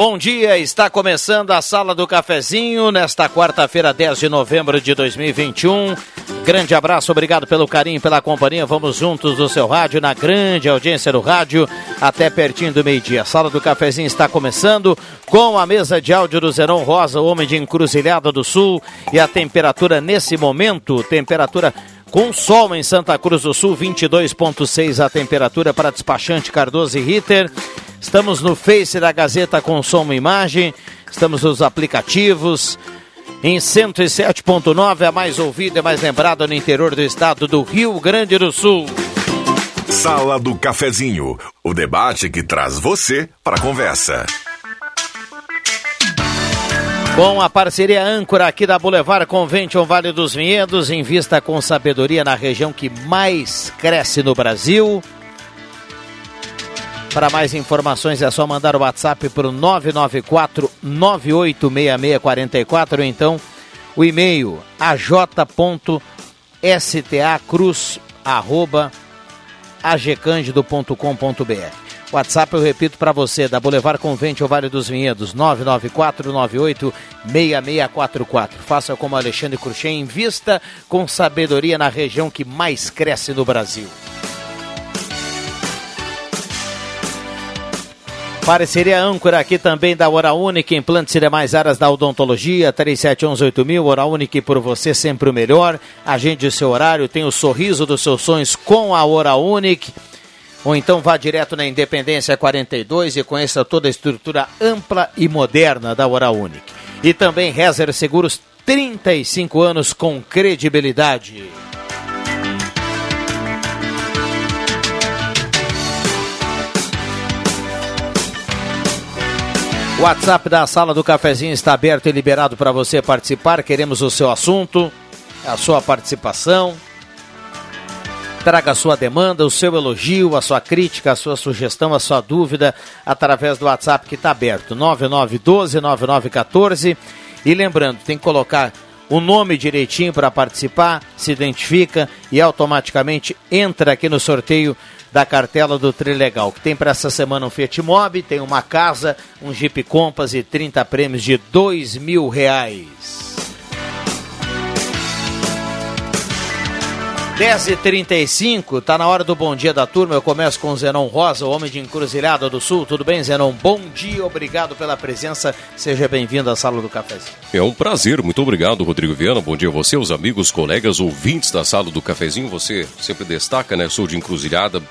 Bom dia. Está começando a Sala do Cafezinho nesta quarta-feira, 10 de novembro de 2021. Grande abraço, obrigado pelo carinho, pela companhia. Vamos juntos no seu rádio, na grande audiência do rádio, até pertinho do meio-dia. A Sala do Cafezinho está começando com a mesa de áudio do Zeron Rosa, homem de Encruzilhada do Sul. E a temperatura nesse momento, temperatura com sol em Santa Cruz do Sul, 22,6 a temperatura para despachante Cardoso e Ritter. Estamos no Face da Gazeta com som e imagem. Estamos nos aplicativos. Em 107.9, a mais ouvida e mais lembrada no interior do estado do Rio Grande do Sul. Sala do Cafezinho, o debate que traz você para a conversa. Com a parceria âncora aqui da Boulevard Convention Vale dos Vinhedos, invista com sabedoria na região que mais cresce no Brasil. Para mais informações é só mandar o WhatsApp para o 994 986644 ou então o e-mail aj.stacruz@agcandido.com.br. WhatsApp eu repito para você, da Boulevard Convente, o Vale dos Vinhedos, 994986644. Faça como Alexandre Cruxem, invista com sabedoria na região que mais cresce no Brasil. Parceria âncora aqui também da Hora Única, implantes e demais áreas da odontologia, 37118000, Hora Única por você sempre o melhor. Agende o seu horário, tem o sorriso dos seus sonhos com a Hora Única. Ou então vá direto na Independência 42 e conheça toda a estrutura ampla e moderna da Hora Única. E também Rezer Seguros, 35 anos com credibilidade. O WhatsApp da sala do cafezinho está aberto e liberado para você participar. Queremos o seu assunto, a sua participação. Traga a sua demanda, o seu elogio, a sua crítica, a sua sugestão, a sua dúvida através do WhatsApp que está aberto, 9912-9914. E lembrando, tem que colocar o nome direitinho para participar, se identifica e automaticamente entra aqui no sorteio da cartela do Trilegal, que tem para essa semana um Fiat Mobi, tem uma casa, um Jeep Compass e 30 prêmios de dois mil reais. 10h35, tá na hora do bom dia da turma. Eu começo com o Zenon Rosa, o homem de Encruzilhada do Sul. Tudo bem, Zenon? Bom dia, obrigado pela presença. Seja bem-vindo à sala do cafezinho. É um prazer, muito obrigado, Rodrigo Viana. Bom dia a você, os amigos, colegas, ouvintes da sala do cafezinho. Você sempre destaca, né? Sou de Encruzilhada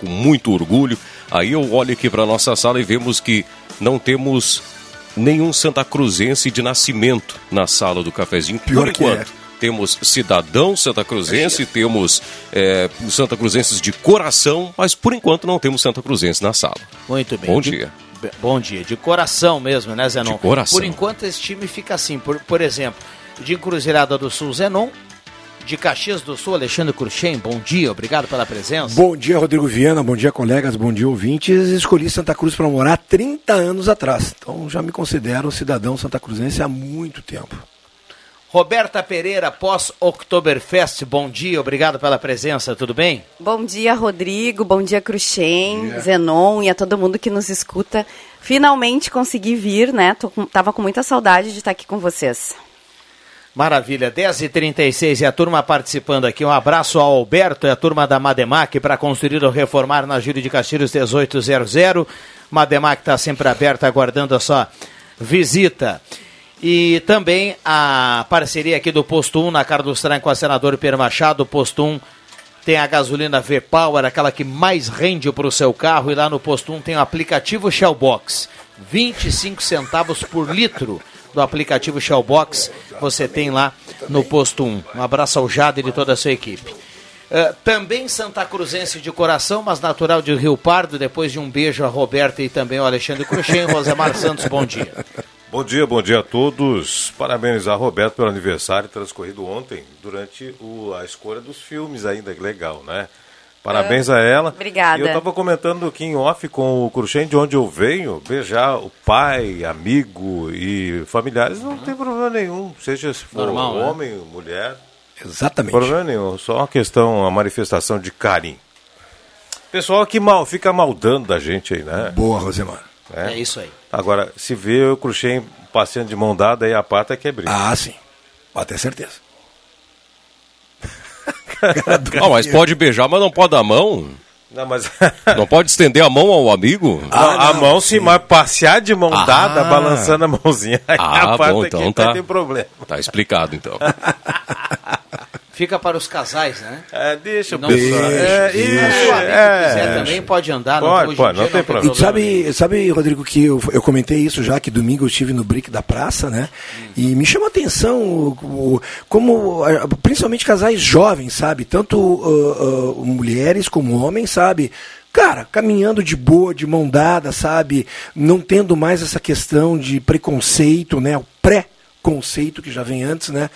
com muito orgulho. Aí eu olho aqui para nossa sala e vemos que não temos nenhum Santa Cruzense de nascimento na sala do cafezinho, por Pior que é. Temos cidadão Santa Cruzense, temos é, Santa Cruzenses de coração, mas por enquanto não temos Santa Cruzense na sala. Muito bem. Bom De- dia. Bom dia. De coração mesmo, né, Zenon? De coração. Por enquanto esse time fica assim. Por, por exemplo, de Encruzilhada do Sul, Zenon. de Caxias do Sul, Alexandre Cruxem, bom dia, obrigado pela presença. Bom dia, Rodrigo Viana, bom dia, colegas, bom dia, ouvintes. Escolhi Santa Cruz para morar 30 anos atrás, então já me considero cidadão santacruzense há muito tempo. Roberta Pereira, pós-Oktoberfest, bom dia, obrigado pela presença, tudo bem? Bom dia, Rodrigo, bom dia, Cruxem, Zenon e a todo mundo que nos escuta. Finalmente consegui vir, né? Tô com, tava com muita saudade de estar aqui com vocês. Maravilha, 10h36 e a turma participando aqui. Um abraço ao Alberto e a turma da Mademac para construir ou reformar na Júlio de Castilhos 1800. Mademac está sempre aberta, aguardando a sua visita. E também a parceria aqui do Posto 1 na Carlos Tran com a senadora Pierre Machado. Posto 1 tem a gasolina V-Power, aquela que mais rende para o seu carro. E lá no Posto 1 tem o aplicativo Shellbox. 25 centavos por litro do aplicativo Shellbox você tem lá no Posto 1. Um abraço ao Jade e toda a sua equipe. Uh, também Santa Cruzense de coração, mas natural de Rio Pardo. Depois de um beijo a Roberta e também ao Alexandre Cruxem. Rosemar Santos, bom dia. Bom dia, bom dia a todos. Parabéns a Roberto pelo aniversário transcorrido ontem, durante o, a escolha dos filmes ainda, que legal, né? Parabéns a ela. Obrigada. E eu estava comentando aqui em off com o Cruxem de onde eu venho, beijar o pai, amigo e familiares não tem problema nenhum, seja se for Normal, né? homem, mulher, Exatamente. problema nenhum, só uma questão, uma manifestação de carinho. Pessoal que mal, fica maldando da gente aí, né? Boa, Rosemar. É isso aí. Agora, se vê o Cruxem passeando de mão dada, aí a pata é que é briga. Ah, sim. Pode ter certeza. Ah, mas pode beijar, mas não pode dar a mão? Não, mas... Não pode estender a mão ao amigo? Não, a mão sim, mas passear de mão Ah. dada, balançando a mãozinha, aí Ah, a parte bom, aqui então tá. ter problema. Tá explicado, então. Fica para os casais, né? É, deixa E o não pessoal. É, o amigo é. quiser também pode andar. Pode, em pode, dia não tem problema. E sabe, sabe, Rodrigo, que eu, eu comentei isso já, que domingo eu estive no Brick da Praça, né? E me chama a atenção o, o- como, principalmente casais jovens, sabe? Tanto ah, ah, mulheres como homens, sabe? Cara, caminhando de boa, de mão dada, sabe? Não tendo mais essa questão de preconceito, né? O pré-conceito que já vem antes, né?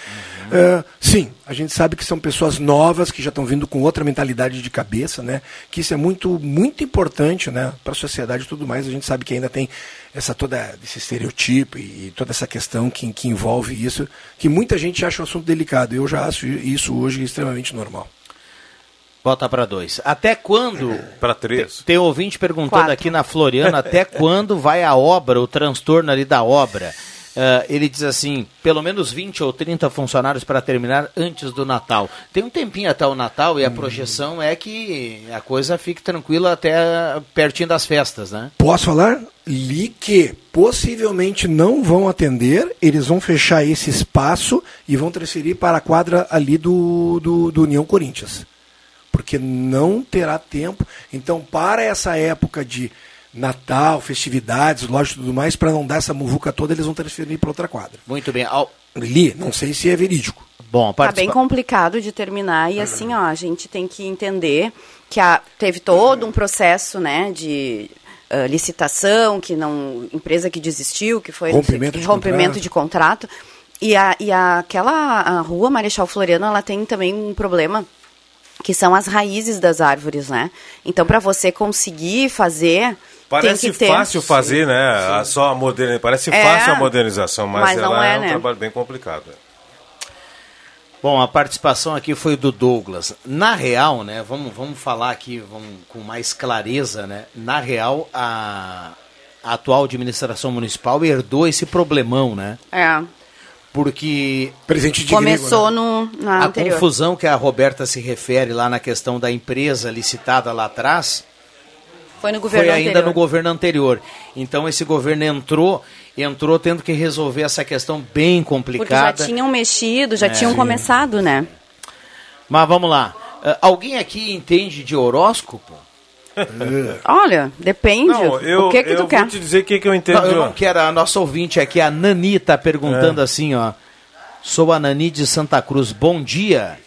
Ah, sim, a gente sabe que são pessoas novas que já estão vindo com outra mentalidade de cabeça, né? Que isso é muito, muito importante, né? Para a sociedade e tudo mais. A gente sabe que ainda tem essa toda esse estereotipo e toda essa questão que, que envolve isso, que muita gente acha um assunto delicado. Eu já acho isso hoje extremamente normal. Bota para dois. Até quando Para três. Tem ouvinte perguntando Quatro. aqui na Floriana até quando vai a obra, o transtorno ali da obra. Ah, ele diz assim, pelo menos 20 ou 30 funcionários para terminar antes do Natal. Tem um tempinho até o Natal e a projeção é que a coisa fique tranquila até pertinho das festas, né? Posso falar? Li que possivelmente não vão atender, eles vão fechar esse espaço e vão transferir para a quadra ali do, do, do União Corinthians. Porque não terá tempo. Então, para essa época de Natal, festividades, loja e tudo mais, para não dar essa muvuca toda, eles vão transferir para outra quadra. Muito bem. Ao- Li, não sei se é verídico. Bom, Tá bem participa... complicado de terminar e assim, ó, a gente tem que entender que a, teve todo um processo, né, de ah, licitação, que não empresa que desistiu, que foi Rompimento que, de rompimento contrato. de contrato. E, a, e a, aquela a rua Marechal Floriano, ela tem também um problema que são as raízes das árvores, né? Então, para você conseguir fazer, Parece fácil fazer, né? A, só a modernização. Parece É, fácil a modernização, mas, mas não ela é, é, um né? trabalho bem complicado. Bom, a participação aqui foi do Douglas. Na real, né, vamos, vamos falar aqui vamos, com mais clareza, né? Na real, a, a atual administração municipal herdou esse problemão, né? É, Porque começou né? no, na a anterior. confusão que a Roberta se refere lá na questão da empresa licitada lá atrás Foi no governo foi ainda anterior. no governo anterior. Então esse governo entrou, entrou tendo que resolver essa questão bem Porque já complicada. tinham mexido, já É. tinham Sim. começado, né? Mas vamos lá. Ah, alguém aqui entende de horóscopo? Olha, depende. Não, eu, o que que eu tu vou quer? te dizer o que, que eu entendo. Não, eu não quero. A nossa ouvinte aqui, a Nani, tá perguntando assim, ó. Sou a Nani de Santa Cruz. Bom dia.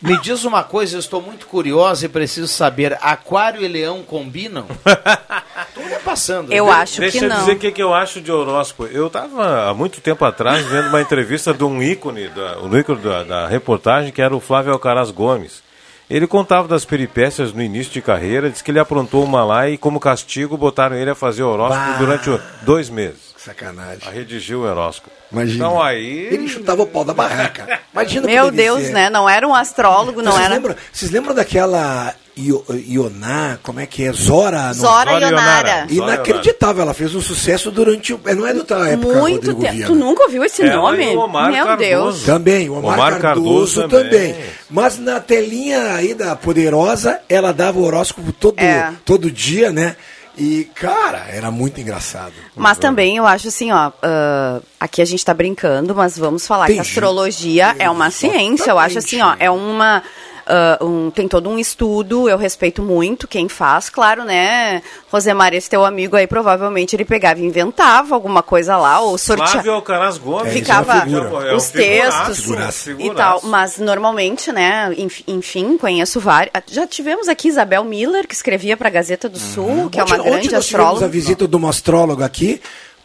Me diz uma coisa, eu estou muito curiosa e preciso saber. Aquário e leão combinam? Tudo é passando. Eu viu? acho Deixa que eu não. dizer o que, que eu acho de horóscopo. Eu estava há muito tempo atrás vendo uma entrevista de um ícone, da, um ícone da, da reportagem, que era o Flávio Alcaraz Gomes. Ele contava das peripécias no início de carreira, disse que ele aprontou uma lá e, como castigo, botaram ele a fazer horóscopo Bah. durante dois meses. Sacanagem. A redigir o horóscopo. Imagina. Então aí. Ele chutava o pau da barraca. Imagina Meu Deus, ser. né? Não era um astrólogo, não vocês, era. lembram, vocês lembram daquela Io- Ioná, como é que é? Zora? no- Zora Zora Ionara. Inacreditável, ela fez um sucesso durante. o- é, Não é da tua época, Muito Rodrigo tempo. Viana. Tu nunca ouviu esse Ela nome? o Omar Meu Cardoso. Deus. Também, o Omar, Omar Cardoso, Cardoso também. também. Mas na telinha aí da Poderosa, ela dava o horóscopo todo, É. todo dia, né? E, cara, era muito engraçado. Mas também eu acho assim, ó, ah, aqui a gente tá brincando, mas vamos falar Tem que a gente- astrologia é uma ciência. Eu acho assim, ó, é uma. Ah, um- tem todo um estudo, eu respeito muito quem faz, claro, né? Rosemar, esse teu amigo aí, provavelmente ele pegava e inventava alguma coisa lá, ou sorteava. Flávio Alcaraz Gomes. É, é ficava figura. É os textos figuraço. e figuraço. tal. Mas normalmente, né, enf- enfim, conheço vários. Já tivemos aqui Isabel Miller, que escrevia para a Gazeta do Sul, que é uma Ontem- ontem grande nós astróloga. a visita de uma astróloga aqui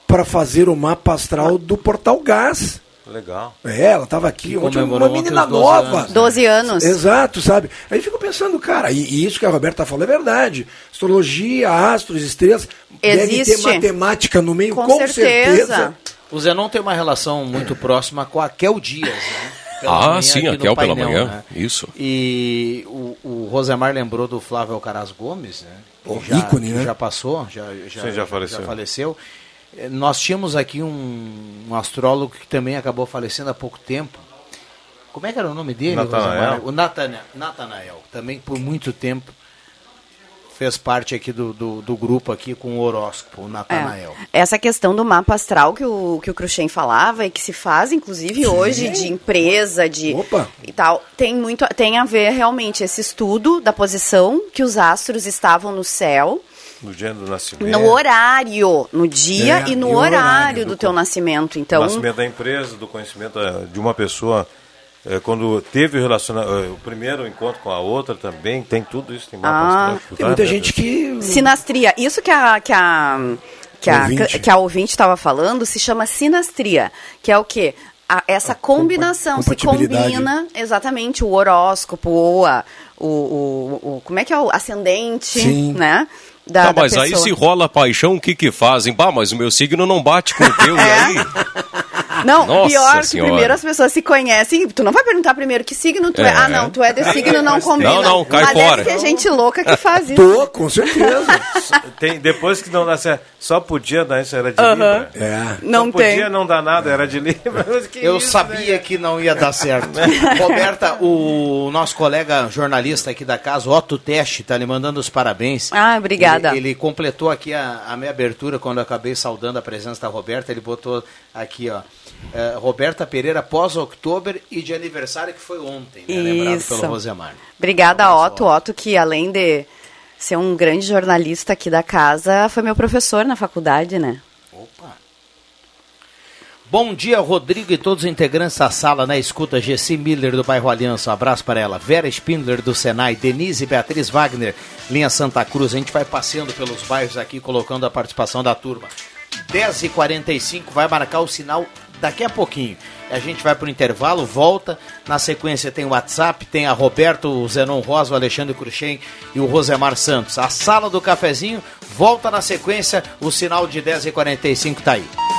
para fazer o mapa astral do Portal Gás. Legal. É, ela estava aqui, ontem, uma menina os 12 nova. anos, né? 12 anos. Exato, sabe? Aí eu fico pensando, cara, e, e isso que a Roberta falou é verdade. Astrologia, astros, estrelas, deve ter Existe. matemática no meio, Com com, certeza. certeza. O Zenon tem uma relação muito próxima com a Kel Dias, né? Pela Ah, manhã sim, aqui a Kel pela painel, manhã, né? isso. E o, o Rosemar lembrou do Flávio Alcaraz Gomes, né? Que já, ícone, né? Já passou, já, já, já faleceu. faleceu. Eh, Nós tínhamos aqui um, um astrólogo que também acabou falecendo há pouco tempo. Como é que era o nome dele? Natanael. Rosemar? O Natanael, Natanael. Também por muito tempo fez parte aqui do, do, do grupo aqui com o horóscopo, o Natanael. É. Essa questão do mapa astral que o, que o Cruxem falava e que se faz, inclusive, hoje, de empresa, de Opa. e tal, tem muito tem a ver realmente esse estudo da posição que os astros estavam no céu, No dia do nascimento. no horário, no dia É, e no e horário, horário do do teu nascimento. Então, nascimento da empresa, do conhecimento eh, de uma pessoa. eh, quando teve o, relaciona- eh, o primeiro encontro com a outra também, tem tudo isso, tem Ah. Tem muita tá? gente que. sinastria, isso que a que a que a, Ouvinte. que a ouvinte estava falando se chama sinastria, que é o quê? A- essa combinação se combina exatamente o horóscopo ou a, o, o, o- como é que é o ascendente, Sim. né? Da, Tá, da mas aí se rola paixão, o que que fazem? Bah, mas o meu signo não bate com o teu, e É. aí? Não, Nossa pior que primeiro as pessoas se conhecem. Tu não vai perguntar primeiro que signo tu é. É. Ah, não, tu é de signo, não combina. Não, não, cai Mas deve fora. ter gente louca que faz isso. Tô, com certeza. Tem, depois que não dá certo, só podia dar isso, era de Libra. é. Não só tem. podia não dar nada, era de Libra. Eu isso, sabia né? que não ia dar certo. Roberta, o nosso colega jornalista aqui da casa, Otto Teste, tá lhe mandando os parabéns. Ah, obrigada. Ele, ele completou aqui a, a minha abertura quando eu acabei saudando a presença da Roberta. Ele botou aqui, ó. eh, Roberta Pereira pós-outubro e de aniversário que foi ontem, né? Lembrado pelo Rosemar. Obrigada, abraço, Otto. Otto, que além de ser um grande jornalista aqui da casa, foi meu professor na faculdade, né? Opa. Bom dia, Rodrigo e todos os integrantes da sala na escuta. Gessi Miller do bairro Aliança, um abraço para ela. Vera Spindler do Senai, Denise Beatriz Wagner, linha Santa Cruz. A gente vai passeando pelos bairros aqui, colocando a participação da turma. 10h45 vai marcar o sinal daqui a pouquinho. A gente vai para o intervalo, volta. Na sequência tem o WhatsApp, tem a Roberto, o Zenon Rosa, o Alexandre Cruxem e o Rosemar Santos. A sala do cafezinho volta na sequência. O sinal de 10h45 tá aí.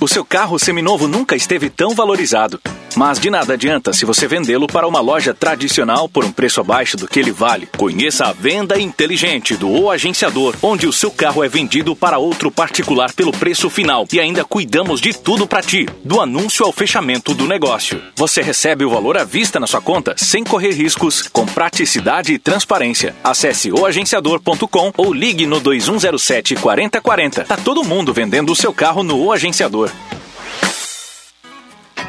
O seu carro seminovo nunca esteve tão valorizado. Mas de nada adianta se você vendê-lo para uma loja tradicional por um preço abaixo do que ele vale. Conheça a venda inteligente do O Agenciador, onde o seu carro é vendido para outro particular pelo preço final e ainda cuidamos de tudo para ti, do anúncio ao fechamento do negócio. Você recebe o valor à vista na sua conta sem correr riscos, com praticidade e transparência. Acesse oagenciador.com ou ligue no 2107 4040. Tá todo mundo vendendo o seu carro no O Agenciador.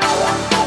Thank you.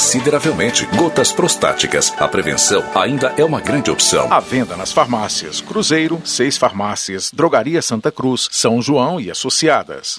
consideravelmente. Gotas prostáticas. A prevenção ainda é uma grande opção. À venda nas farmácias Cruzeiro, seis farmácias, Drogaria Santa Cruz, São João e Associadas.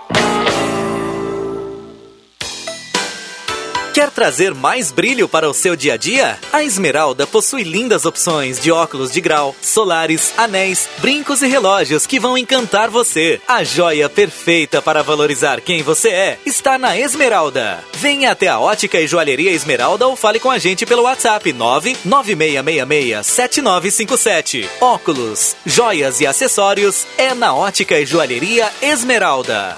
Quer trazer mais brilho para o seu dia a dia? A Esmeralda possui lindas opções de óculos de grau, solares, anéis, brincos e relógios que vão encantar você. A joia perfeita para valorizar quem você é está na Esmeralda. Venha até a Ótica e Joalheria Esmeralda ou fale com a gente pelo WhatsApp 996667957. Óculos, joias e acessórios é na Ótica e Joalheria Esmeralda.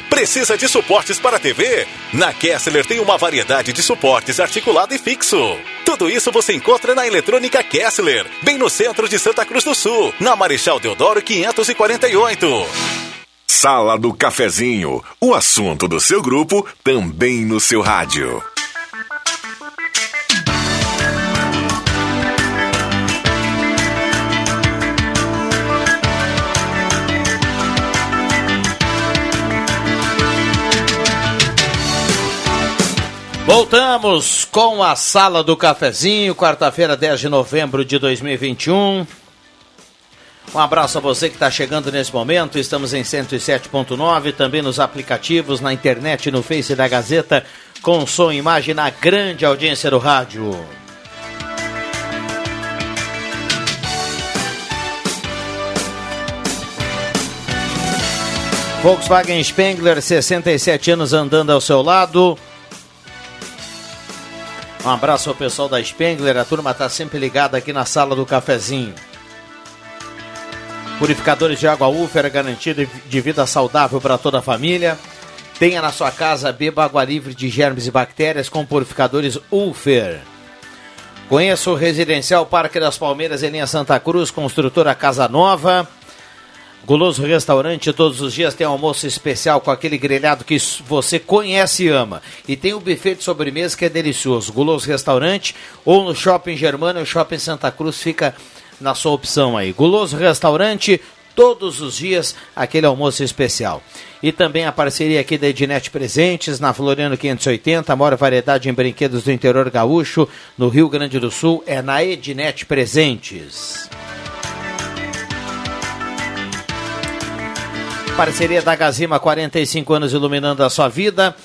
Precisa de suportes para TV? Na Kessler tem uma variedade de suportes articulado e fixo. Tudo isso você encontra na Eletrônica Kessler, bem no centro de Santa Cruz do Sul, na Marechal Deodoro 548. Sala do Cafezinho, o assunto do seu grupo também no seu rádio. Voltamos com a Sala do Cafezinho, quarta-feira, 10 de novembro de 2021. Um abraço a você que está chegando nesse momento. Estamos em 107.9, também nos aplicativos, na internet, no Face da Gazeta, com som e imagem na grande audiência do rádio. Volkswagen Spengler, 67 anos andando ao seu lado. Um abraço ao pessoal da Spengler, a turma está sempre ligada aqui na sala do cafezinho. Purificadores de água Ufer, garantido de vida saudável para toda a família. Tenha na sua casa, beba água livre de germes e bactérias com purificadores Ufer. Conheça o Residencial Parque das Palmeiras em linha Santa Cruz, construtora Casa Nova. Guloso Restaurante, todos os dias tem almoço especial com aquele grelhado que você conhece e ama. E tem o buffet de sobremesa que é delicioso. Guloso Restaurante ou no Shopping Germano, o Shopping Santa Cruz fica na sua opção aí. Guloso Restaurante, todos os dias aquele almoço especial. E também a parceria aqui da Ednet Presentes, na Floriano 580, a maior variedade em brinquedos do interior gaúcho, no Rio Grande do Sul, é na Ednet Presentes. Parceria da Gazima, 45 anos iluminando a sua vida.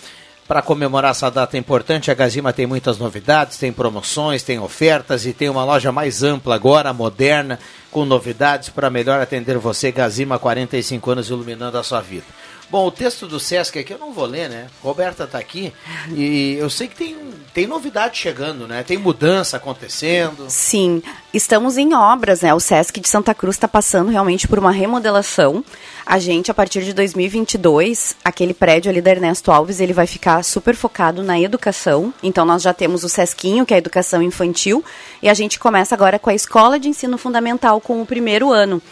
Para comemorar essa data importante, a Gazima tem muitas novidades, tem promoções, tem ofertas e tem uma loja mais ampla agora, moderna, com novidades para melhor atender você. Gazima, 45 anos iluminando a sua vida. Bom, o texto do Sesc aqui eu não vou ler, né? Roberta está aqui e eu sei que tem, tem novidade chegando, né? Tem mudança acontecendo. Sim, estamos em obras, né? O Sesc de Santa Cruz está passando realmente por uma remodelação. A gente, a partir de 2022, aquele prédio ali da Ernesto Alves, ele vai ficar super focado na educação. Então, nós já temos o Sesquinho, que é a educação infantil, e a gente começa agora com a escola de ensino fundamental com o primeiro ano.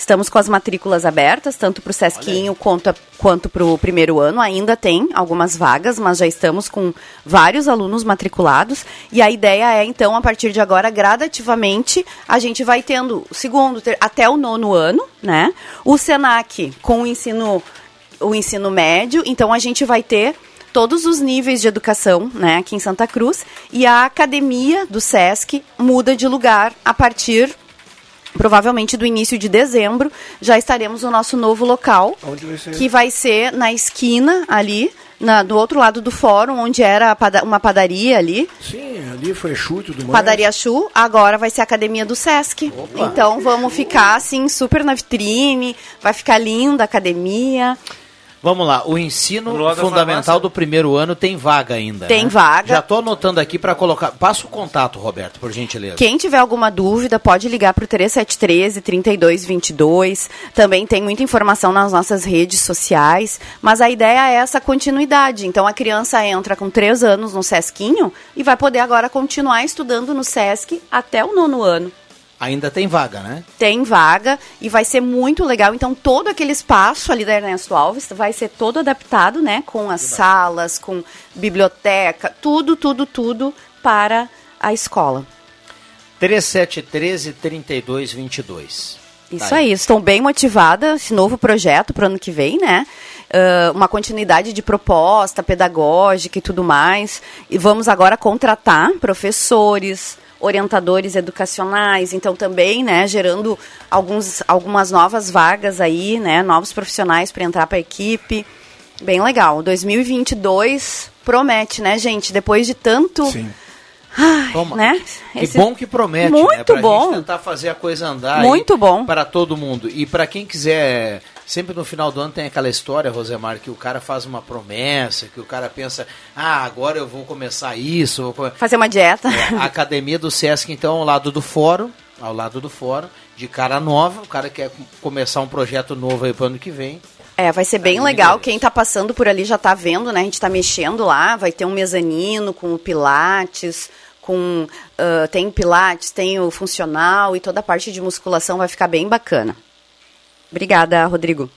Estamos com as matrículas abertas, tanto para o Sesquinho quanto, quanto para o primeiro ano. Ainda tem algumas vagas, mas já estamos com vários alunos matriculados. E a ideia é, então, a partir de agora, gradativamente, a gente vai tendo o segundo, ter, até o nono ano, né? O SENAC com o ensino, o ensino médio. Então, a gente vai ter todos os níveis de educação, né, aqui em Santa Cruz, e a academia do SESC muda de lugar a partir provavelmente do início de dezembro, já estaremos no nosso novo local, vai que vai ser na esquina ali, na, do outro lado do fórum, onde era pada uma padaria ali. Sim, ali foi Chu e tudo mais. Padaria Chu, agora vai ser a academia do Sesc. Opa. Então vamos ficar assim, super na vitrine, vai ficar linda a academia. Vamos lá, o ensino fundamental do primeiro ano tem vaga ainda. Tem né? vaga. Já estou anotando aqui para colocar. Passa o contato, Roberto, por gentileza. Quem tiver alguma dúvida, pode ligar para o 3713 3222. Também tem muita informação nas nossas redes sociais. Mas a ideia é essa continuidade. Então a criança entra com 3 anos no Sesquinho e vai poder agora continuar estudando no Sesc até o nono ano. Ainda tem vaga, né? Tem vaga e vai ser muito legal. Então, todo aquele espaço ali da Ernesto Alves vai ser todo adaptado, né? Com as salas, com biblioteca, tudo, tudo, tudo para a escola. 3713 3222. Isso Tá aí, estou bem motivada, esse novo projeto para o ano que vem, né? Ah, uma continuidade de proposta pedagógica e tudo mais. E vamos agora contratar professores, orientadores educacionais, então também, né, gerando alguns, algumas novas vagas aí, né, novos profissionais para entrar para a equipe. Bem legal. 2022 promete, né, gente? Depois de tanto. Sim. Ai, Toma. né? Que Esse- bom que promete, Muito né? Pra bom. gente tentar fazer a coisa andar. Muito bom. Para todo mundo. E para quem quiser, sempre no final do ano tem aquela história, Rosemar, que o cara faz uma promessa, que o cara pensa, ah, agora eu vou começar isso, vou come-" Fazer uma dieta. É, a academia do Sesc, então, ao lado do fórum, ao lado do fórum, de cara nova, o cara quer começar um projeto novo aí para ano que vem. É, vai ser bem Aí, legal. Quem tá passando por ali já tá vendo, né? A gente tá mexendo lá, vai ter um mezanino com o pilates, com ah, tem pilates, tem o funcional e toda a parte de musculação vai ficar bem bacana. Obrigada, Rodrigo.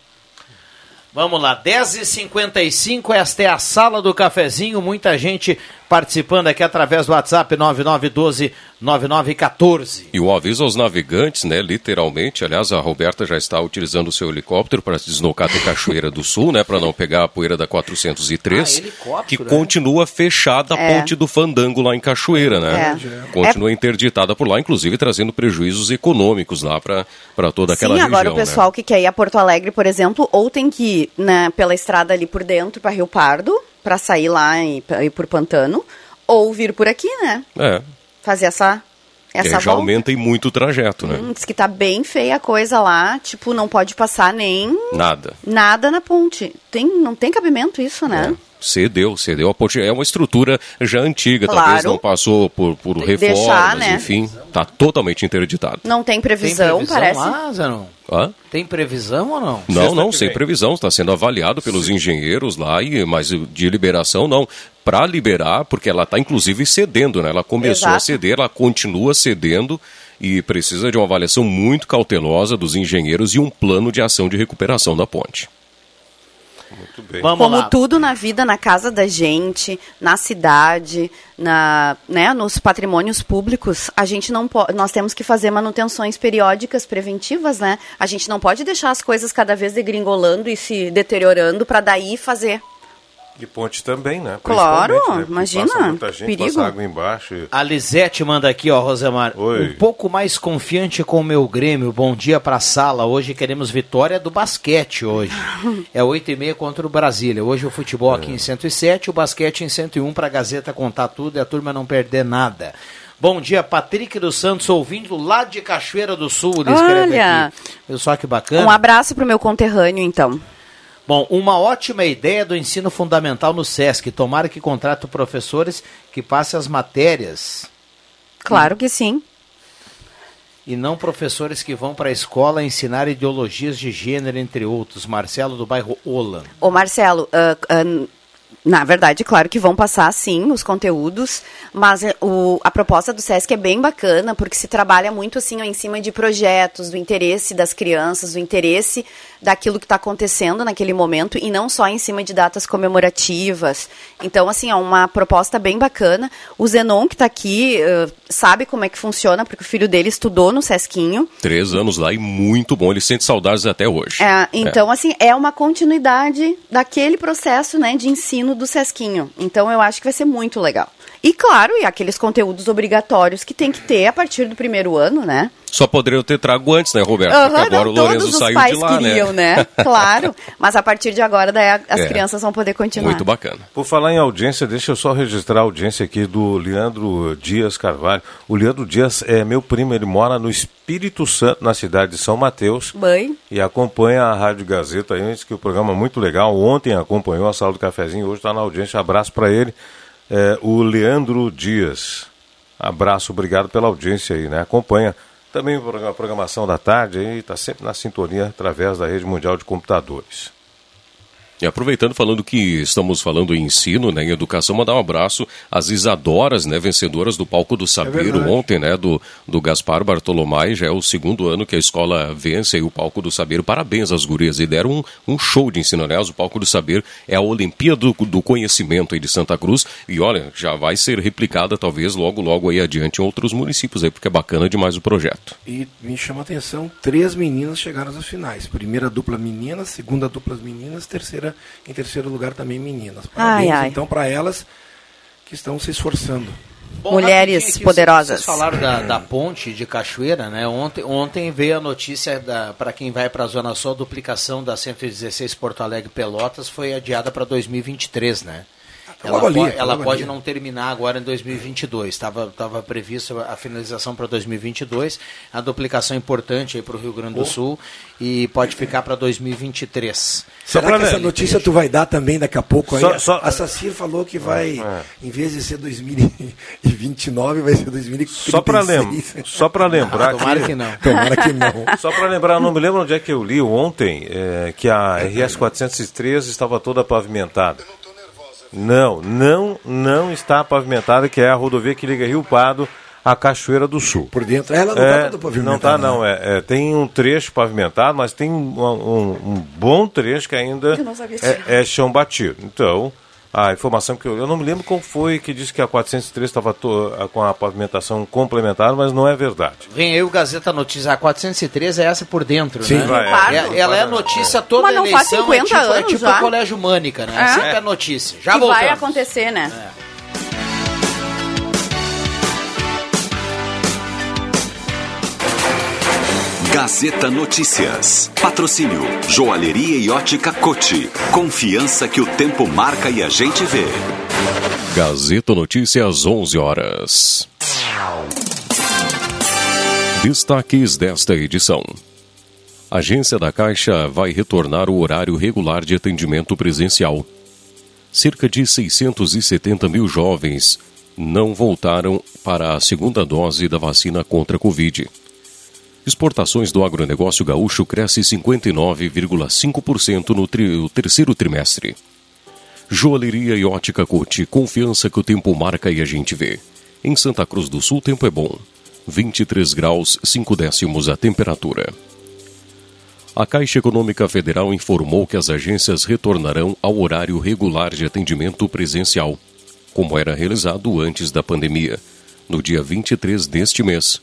Vamos lá, 10h55, esta é a sala do cafezinho, muita gente participando aqui através do WhatsApp 9912-9914. E um aviso aos navegantes, né? Literalmente. Aliás, a Roberta já está utilizando o seu helicóptero para se deslocar até Cachoeira do Sul, né? Para não pegar a poeira da 403. Ah, helicóptero, que né? continua fechada a É. ponte do Fandango lá em Cachoeira, né? É. Continua interditada por lá, inclusive trazendo prejuízos econômicos lá para toda aquela Sim, região. agora o né? pessoal que quer ir a Porto Alegre, por exemplo, ou tem que ir né, pela estrada ali por dentro para Rio Pardo, para sair lá e ir por Pantano, ou vir por aqui, né? É, Fazer essa essa já volta. aumenta em muito o trajeto, né? Hum, diz que tá bem feia a coisa lá, tipo, não pode passar nem Nada. nada na ponte. Tem, não tem cabimento isso, né? Cedeu, cedeu a ponte. É uma estrutura já antiga, Claro. talvez não passou por, por reformas, deixar, né? enfim, tá totalmente interditado. Não tem Tem previsão, previsão parece. lá, Zanon? Hã? Tem previsão ou não? Não, não, que sem vem. previsão, está sendo avaliado pelos engenheiros lá, e, mas de liberação não. Para liberar, porque ela está inclusive cedendo, né? Ela começou a Exato. ceder, ela continua cedendo, e precisa de uma avaliação muito cautelosa dos engenheiros e um plano de ação de recuperação da ponte. Muito bem. Vamos Como lá. tudo na vida, na casa da gente, na cidade, na, né, nos patrimônios públicos, a gente não pode, nós temos que fazer manutenções periódicas preventivas, né? A gente não pode deixar as coisas cada vez degringolando e se deteriorando para daí fazer. E ponte também, né? Claro, né? Imagina, Passa muita gente, perigo. passa água embaixo. e- A Lisete manda aqui, ó, Rosemar. Oi. Um pouco mais confiante com o meu Grêmio. Bom dia pra sala. Hoje queremos vitória do basquete hoje. É 8 e meia contra o Brasília. Hoje o futebol aqui em 107, o basquete em 101 pra Gazeta contar tudo e a turma não perder nada. Bom dia, Patrick dos Santos, ouvindo lá de Cachoeira do Sul, ele escreve Olha. aqui. Só que bacana? Um abraço pro meu conterrâneo, então. Bom, uma ótima ideia do ensino fundamental no SESC. Tomara que contrate professores que passem as matérias Claro que sim. e não professores que vão para a escola ensinar ideologias de gênero, entre outros. Marcelo do bairro Ola. Ô Marcelo, ah, ah, na verdade, claro que vão passar sim os conteúdos, mas eh, o- a proposta do SESC é bem bacana, porque se trabalha muito assim ó, em cima de projetos, do interesse das crianças, do interesse daquilo que está acontecendo naquele momento, e não só em cima de datas comemorativas. Então, assim, é uma proposta bem bacana. O Zenon, que está aqui, ah, sabe como é que funciona, porque o filho dele estudou no SESCinho. Três anos lá e muito bom. Ele sente saudades até hoje. É, então, assim, é uma continuidade daquele processo né, de ensino do Sesquinho. Então, eu acho que vai ser muito legal. E, claro, e aqueles conteúdos obrigatórios que tem que ter a partir do primeiro ano, né? Só poderiam ter trago antes, né, Roberto? Aham, Porque agora não, o Lourenço saiu pais de lá, queriam, né? né? Claro. Mas a partir de agora, daí, as É. crianças vão poder continuar. Muito bacana. Por falar em audiência, deixa eu só registrar a audiência aqui do Leandro Dias Carvalho. O Leandro Dias é meu primo, ele mora no Espírito Santo, na cidade de São Mateus. Mãe. E acompanha a Rádio Gazeta aí, diz que o programa é muito legal. Ontem acompanhou a sala do cafezinho, hoje está na audiência. Abraço para ele. É, o Leandro Dias. Abraço, obrigado pela audiência aí, né? Acompanha também a programação da tarde aí, está sempre na sintonia através da Rede Mundial de Computadores. E aproveitando, falando que estamos falando em ensino, né, em educação, mandar um abraço às Isadoras, né, vencedoras do Palco do Saber verdade. ontem, né, do, do Gaspar Bartolomai. Já é o segundo ano que a escola vence aí o Palco do Saber. Parabéns às gurias. E deram um, um show de ensino, aliás, o Palco do Saber é a Olimpíada do, do Conhecimento aí de Santa Cruz. E olha, já vai ser replicada talvez logo, logo aí adiante em outros municípios aí, porque é bacana demais o projeto. E me chama a atenção, três meninas chegaram às finais. Primeira dupla meninas, segunda dupla meninas, terceira em terceiro lugar também meninas. Parabéns Ai, ai. então para elas que estão se esforçando. Bom, Mulheres poderosas. Vocês falaram da, da ponte de Cachoeira, né? Ontem, ontem veio a notícia para quem vai para a Zona Sul, a duplicação da 116 Porto Alegre Pelotas foi adiada para 2023, né? Ela, logo ali, ela pode ali. não terminar agora em 2022. Estava tava previsto a finalização para 2022, a duplicação importante aí para o Rio Grande do Sul e pode ficar para 2023. Será pra que essa notícia tu vai dar também daqui a pouco? Aí? Só- só- A Sacir falou que vai, É. em vez de ser 2029, vai ser 2036. Só para lem só pra lembrar Ah, tomara que- que não. Tomara que não. Só para lembrar, eu não me lembro onde é que eu li ontem é, que a RS 413 estava toda pavimentada. Não, não, não está pavimentada, que é a rodovia que liga Rio Pardo à Cachoeira do Sul. Por dentro, ela não É, tá toda pavimentada. não tá, não. É, é, tem um trecho pavimentado, mas tem um, um- um bom trecho que ainda é, é chão batido. Então, a informação que eu eu não me lembro qual foi que disse que a 403 estava com a pavimentação complementar, mas não é verdade. Vem aí o Gazeta Notícia. A 413 é essa por dentro, Sim, né? vai, Claro. É- ela é a notícia toda Mas não faz eleição, 50 é tipo, é anos tipo já. o Colégio Mânica, né? É. Sempre é notícia. Já que vai voltamos. acontecer, né? Gazeta Notícias. Patrocínio Joalheria e Ótica Cote. Confiança que o tempo marca e a gente vê. Gazeta Notícias, 11 horas. Destaques desta edição. Agência da Caixa vai retornar o horário regular de atendimento presencial. Cerca de 670 mil jovens não voltaram para a segunda dose da vacina contra a Covid. Exportações do agronegócio gaúcho cresce 59,5% no tri- terceiro trimestre. Joalheria e ótica Cote, confiança que o tempo marca e a gente vê. Em Santa Cruz do Sul, tempo é bom. 23 graus 5 décimos a temperatura. A Caixa Econômica Federal informou que as agências retornarão ao horário regular de atendimento presencial, como era realizado antes da pandemia, no dia 23 deste mês.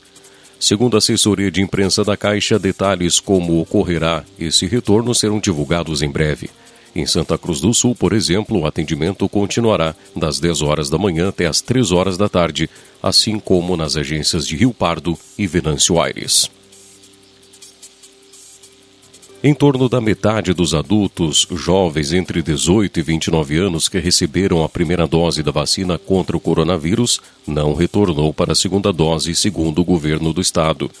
Segundo a assessoria de imprensa da Caixa, detalhes como ocorrerá esse retorno serão divulgados em breve. Em Santa Cruz do Sul, por exemplo, o atendimento continuará das 10 horas da manhã até as 3 horas da tarde, assim como nas agências de Rio Pardo e Venâncio Aires. Em torno da metade dos adultos jovens entre 18 e 29 anos que receberam a primeira dose da vacina contra o coronavírus não retornou para a segunda dose, segundo o governo do estado.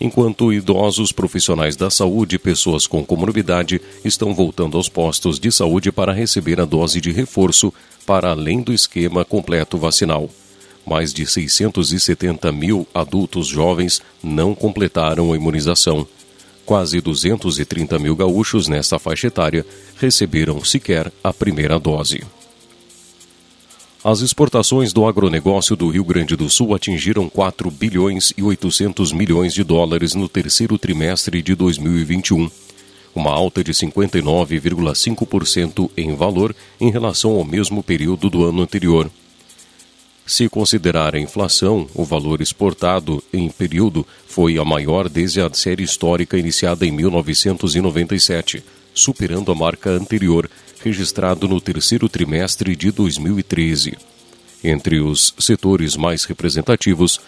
Enquanto idosos, profissionais da saúde e pessoas com comorbidade estão voltando aos postos de saúde para receber a dose de reforço para além do esquema completo vacinal. Mais de 670 mil adultos jovens não completaram a imunização quase 230 mil gaúchos nesta faixa etária receberam sequer a primeira dose. As exportações do agronegócio do Rio Grande do Sul atingiram 4 bilhões e 800 milhões de dólares no terceiro trimestre de 2021, uma alta de 59,5% em valor em relação ao mesmo período do ano anterior. Se considerar a inflação, o valor exportado em período foi a maior desde a série histórica iniciada em 1997, superando a marca anterior, registrado no terceiro trimestre de 2013. Entre os setores mais representativos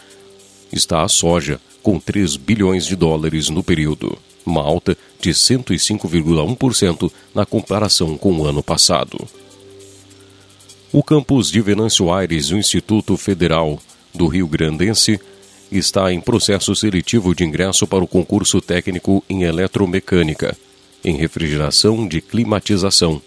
está a soja, com 3 bilhões de dólares no período, uma alta de 105,1% na comparação com o ano passado. O campus de Venâncio Aires o Instituto Federal do Rio Grandense está em processo seletivo de ingresso para o concurso técnico em eletromecânica, em refrigeração de climatização.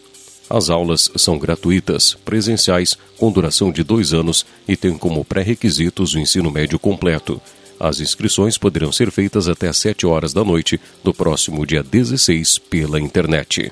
As aulas são gratuitas, presenciais, com duração de dois anos e têm como pré-requisitos o ensino médio completo. As inscrições poderão ser feitas até às 7 horas da noite do próximo dia 16 pela internet.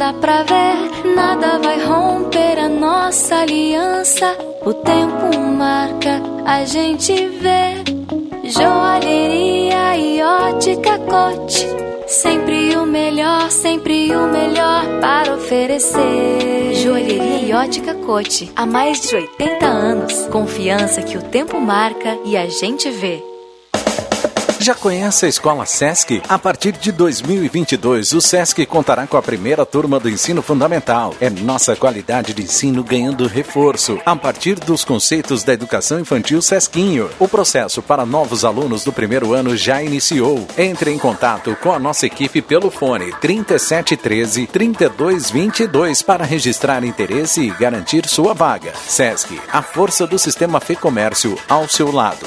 Dá pra ver, nada vai romper a nossa aliança. O tempo marca, a gente vê. Joalheria e ótica cote. Sempre o melhor, sempre o melhor para oferecer. Joalheria e ótica cote. Há mais de 80 anos. Confiança que o tempo marca e a gente vê. Já conhece a Escola Sesc? A partir de 2022, o Sesc contará com a primeira turma do ensino fundamental. É nossa qualidade de ensino ganhando reforço a partir dos conceitos da educação infantil Sesquinho. O processo para novos alunos do primeiro ano já iniciou. Entre em contato com a nossa equipe pelo fone 3713 3222 para registrar interesse e garantir sua vaga. Sesc, a força do sistema Fê Comércio ao seu lado.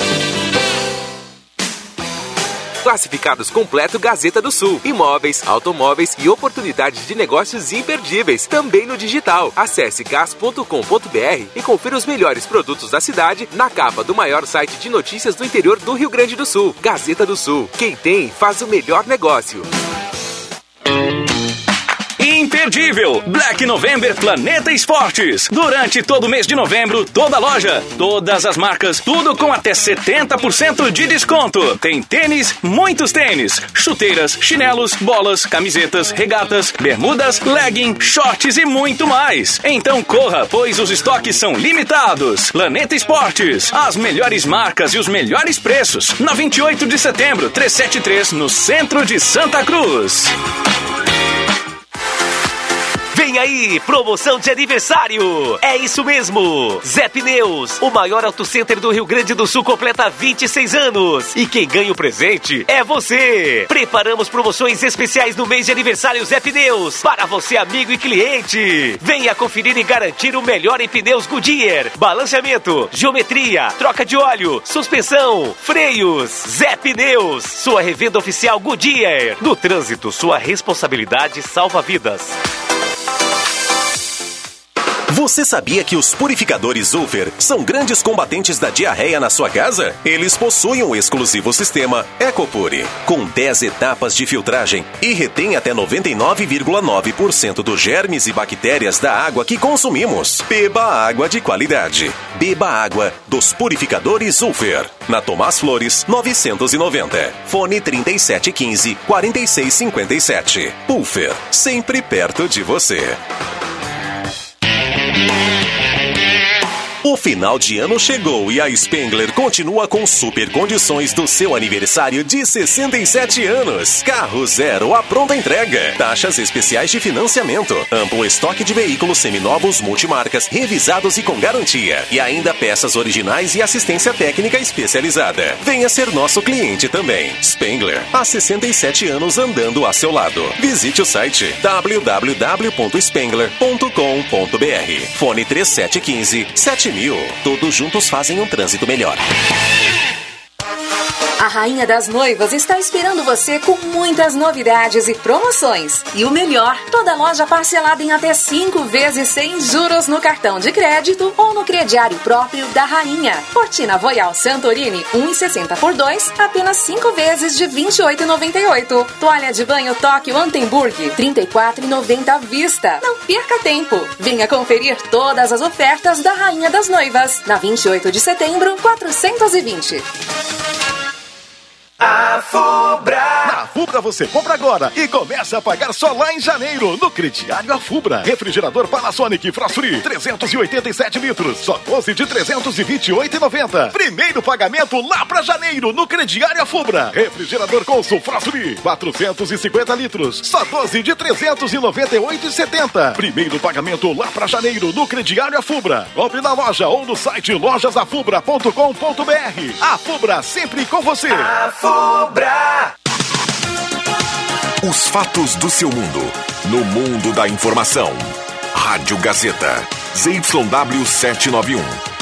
Classificados completo Gazeta do Sul. Imóveis, automóveis e oportunidades de negócios imperdíveis. Também no digital. Acesse gas.com.br e confira os melhores produtos da cidade na capa do maior site de notícias do interior do Rio Grande do Sul. Gazeta do Sul. Quem tem, faz o melhor negócio. Imperdível. Black November Planeta Esportes. Durante todo o mês de novembro, toda loja, todas as marcas, tudo com até 70% de desconto. Tem tênis, muitos tênis, chuteiras, chinelos, bolas, camisetas, regatas, bermudas, legging, shorts e muito mais. Então corra, pois os estoques são limitados. Planeta Esportes, as melhores marcas e os melhores preços. Na 28 de setembro, 373, no centro de Santa Cruz. Vem aí, promoção de aniversário! É isso mesmo! Zé Pneus, o maior auto center do Rio Grande do Sul, completa 26 anos. E quem ganha o presente é você! Preparamos promoções especiais no mês de aniversário Zé Pneus, para você, amigo e cliente. Venha conferir e garantir o melhor em pneus Goodyear, balanceamento, geometria, troca de óleo, suspensão, freios. Zé Pneus, sua revenda oficial Goodyear. No trânsito, sua responsabilidade salva vidas. Você sabia que os purificadores Ulfer são grandes combatentes da diarreia na sua casa? Eles possuem um exclusivo sistema Ecopure, com 10 etapas de filtragem e retém até 99,9% dos germes e bactérias da água que consumimos. Beba água de qualidade. Beba água dos purificadores Ulfer. Na Tomás Flores, 990. Fone 3715 4657. Ulfer, sempre perto de você. Bye. O final de ano chegou e a Spengler continua com super condições do seu aniversário de 67 anos. Carro zero à pronta entrega. Taxas especiais de financiamento. Amplo estoque de veículos seminovos multimarcas, revisados e com garantia. E ainda peças originais e assistência técnica especializada. Venha ser nosso cliente também. Spengler, há 67 anos andando a seu lado. Visite o site www.spengler.com.br. Fone 3715 7000. Todos juntos fazem um trânsito melhor. A Rainha das Noivas está esperando você com muitas novidades e promoções. E o melhor, toda loja parcelada em até cinco vezes sem juros no cartão de crédito ou no crediário próprio da Rainha. Cortina Voyal Santorini 1,60 por 2, apenas cinco vezes de 28,98. Toalha de banho Tóquio Antenburg 34,90 à vista. Não perca tempo. Venha conferir todas as ofertas da Rainha das Noivas na 28 de setembro 420. A Fubra. Você compra agora e começa a pagar só lá em janeiro, no crediário Fubra. Refrigerador Panasonic Frost Free, 387 litros, só 12 de 328,90. Primeiro pagamento lá pra janeiro, no crediário Fubra. Refrigerador Consul Frost Free, 450 litros, só 12 de 398,70. Primeiro pagamento lá pra janeiro, no crediário Fubra. Compre na loja ou no site lojasafubra.com.br. A Fubra sempre com você. A Fubra. Os fatos do seu mundo, no mundo da informação. Rádio Gazeta, ZYW 791,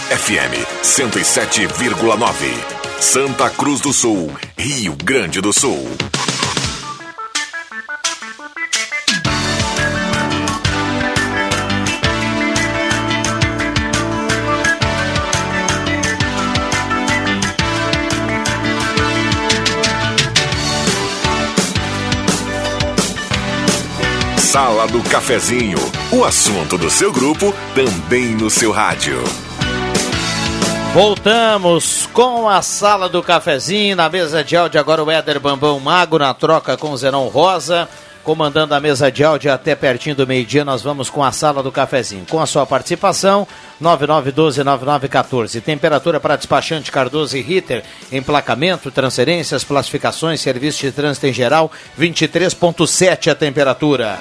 FM 107,9. Santa Cruz do Sul, Rio Grande do Sul. Sala do Cafezinho, o assunto do seu grupo também no seu rádio. Voltamos com a sala do cafezinho, na mesa de áudio agora o Éder Bambão Mago na troca com o Zenão Rosa, comandando a mesa de áudio até pertinho do meio-dia, nós vamos com a sala do cafezinho. Com a sua participação, 9912-9914. Temperatura para despachante Cardoso e Ritter, emplacamento, transferências, classificações, serviço de trânsito em geral, 23.7 a temperatura.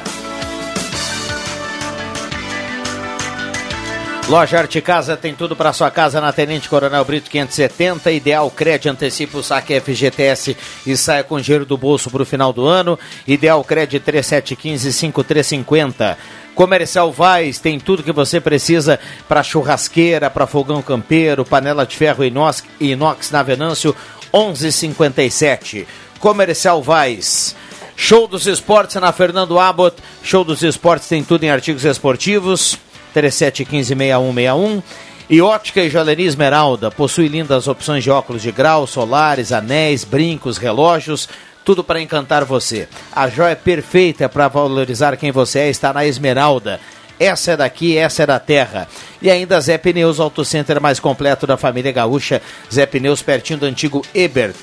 Loja Arte Casa tem tudo para sua casa na Tenente Coronel Brito 570. Ideal Cred antecipa o saque FGTS e saia com dinheiro do bolso para o final do ano. Ideal Cred 3715-5350. Comercial Vaz tem tudo que você precisa para churrasqueira, para fogão campeiro, panela de ferro inox, inox na Venâncio 1157. Comercial Vaz. Show dos Esportes na Fernando Abbott. Show dos Esportes tem tudo em artigos esportivos. 37156161. E Ótica e Joalheria Esmeralda possui lindas opções de óculos de grau, solares, anéis, brincos, relógios, tudo para encantar você. A joia perfeita para valorizar quem você é está na Esmeralda. Essa é daqui, essa é da terra. E ainda Zé Pneus, Auto Center mais completo da família gaúcha. Zé Pneus, pertinho do antigo Ebert.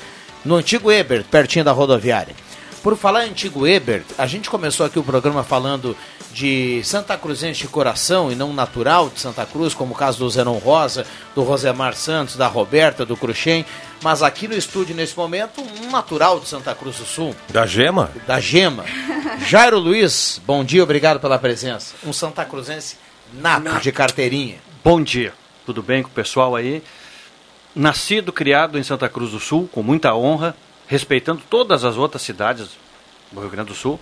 No antigo Ebert, pertinho da rodoviária. Por falar em antigo Ebert, a gente começou aqui o programa falando de Santa Cruzense de coração e não natural de Santa Cruz, como o caso do Zenon Rosa, do Rosemar Santos, da Roberta, do Cruxem, mas aqui no estúdio, nesse momento, um natural de Santa Cruz do Sul. Da Gema? Da Gema. Jairo Luiz, bom dia, obrigado pela presença. Um Santa Cruzense nato de carteirinha. Bom dia, tudo bem com o pessoal aí? Nascido, criado em Santa Cruz do Sul, com muita honra, respeitando todas as outras cidades do Rio Grande do Sul.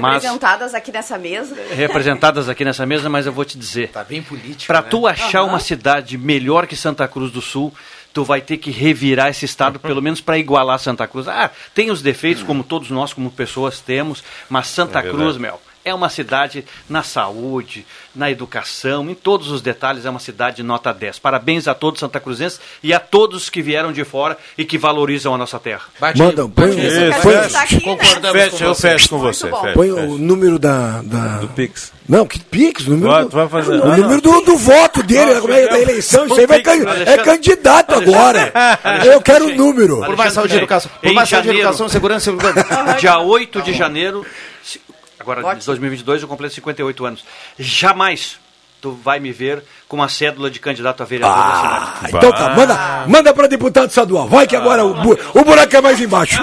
Mas Representadas aqui nessa mesa. representadas aqui nessa mesa, mas eu vou te dizer. Tá bem político. Para né? tu achar Aham. uma cidade melhor que Santa Cruz do Sul, tu vai ter que revirar esse estado, pelo menos para igualar Santa Cruz. Ah, tem os defeitos, como todos nós, como pessoas, temos, mas Santa É Cruz. Mel, é uma cidade na saúde, na educação, em todos os detalhes, é uma cidade nota 10. Parabéns a todos Santa Cruzenses e a todos que vieram de fora e que valorizam a nossa terra. Manda, põe, Isso, põe, fecha. Fecha, eu fecho com você. põe o número da, da- Do Pix. Não, que Pix, o número, Vai- do, vai fazer- o número do, do voto dele, como é, da eleição. Isso aí vai, can- é candidato agora. Eu quero o número. Por mais saúde e educação. Por mais saúde e educação, segurança e segurança. Dia 8 de janeiro, agora de 2022, eu completo 58 anos. Jamais tu vai me ver com uma cédula de candidato a vereador da cidade. Então tá, manda, manda pra deputado estadual. Vai que agora o, bu- o buraco é mais embaixo.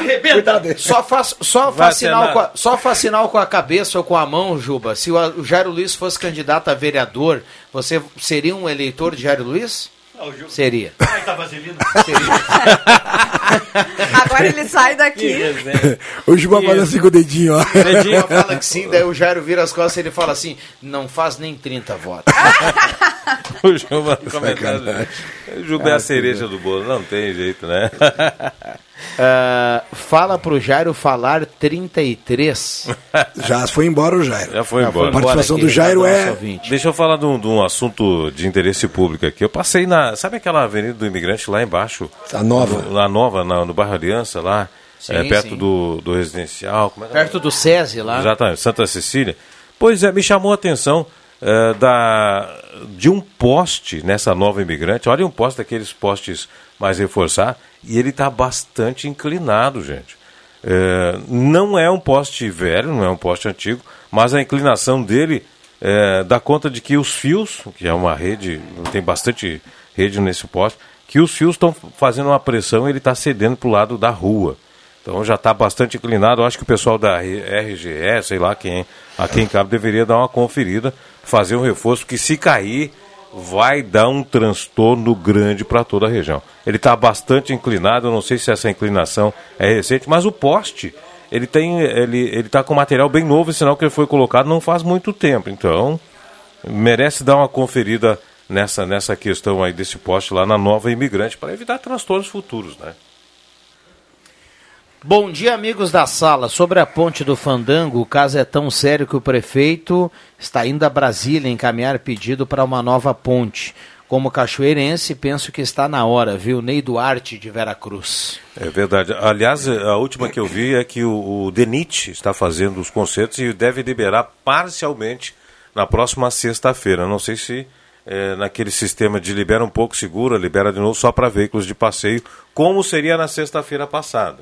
Só faz, só, faz sinal com a, só faz sinal com a cabeça ou com a mão, Juba. Se o, o Jairo Luiz fosse candidato a vereador, você seria um eleitor de Jairo Luiz? Seria. Ai, tá vaselina. Agora ele sai daqui. O Juba faz assim com o dedinho, ó. Dedinho fala que sim, daí o Jairo vira as costas e ele fala assim: não faz nem 30 votos. O Juba, comentário. O Juba é a cereja do bolo, não tem jeito, né? Ah, fala pro Jairo falar 33. Já foi embora o Jairo. Já foi Já embora. A participação aqui, do Jairo tá, é. nosso ouvinte. Deixa eu falar de um, de um assunto de interesse público aqui. Eu passei na. Sabe aquela avenida do imigrante lá embaixo? A nova. No- Na nova, na- no bairro Aliança, lá, Sim, é, perto sim. do, do residencial. Como é que é? Perto do SESI lá. Exatamente, Santa Cecília. Pois é, me chamou a atenção eh, da, de um poste nessa nova imigrante. Olha um poste daqueles postes mais reforçar e ele está bastante inclinado, gente. Eh, não é um poste velho, não é um poste antigo, mas a inclinação dele eh, dá conta de que os fios, que é uma rede, tem bastante rede nesse poste, que os fios estão fazendo uma pressão e ele está cedendo para o lado da rua. Então já está bastante inclinado. Eu acho que o pessoal da RGE, sei lá quem, a quem cabe, deveria dar uma conferida, fazer um reforço, que se cair, vai dar um transtorno grande para toda a região. Ele está bastante inclinado, não sei se essa inclinação é recente, mas o poste, ele tem, ele ele está com material bem novo, sinal que ele foi colocado não faz muito tempo. Então merece dar uma conferida nessa nessa questão aí desse poste lá na nova imigrante para evitar transtornos futuros, né? Bom dia, amigos da sala. Sobre a ponte do Fandango, o caso é tão sério que o prefeito está indo a Brasília encaminhar pedido para uma nova ponte. Como cachoeirense, penso que está na hora, viu? Ney Duarte de Veracruz. É verdade. Aliás, a última que eu vi é que o, o DENIT está fazendo os concertos e deve liberar parcialmente na próxima sexta-feira. Não sei se é, naquele sistema de libera um pouco segura, libera de novo só para veículos de passeio, como seria na sexta-feira passada.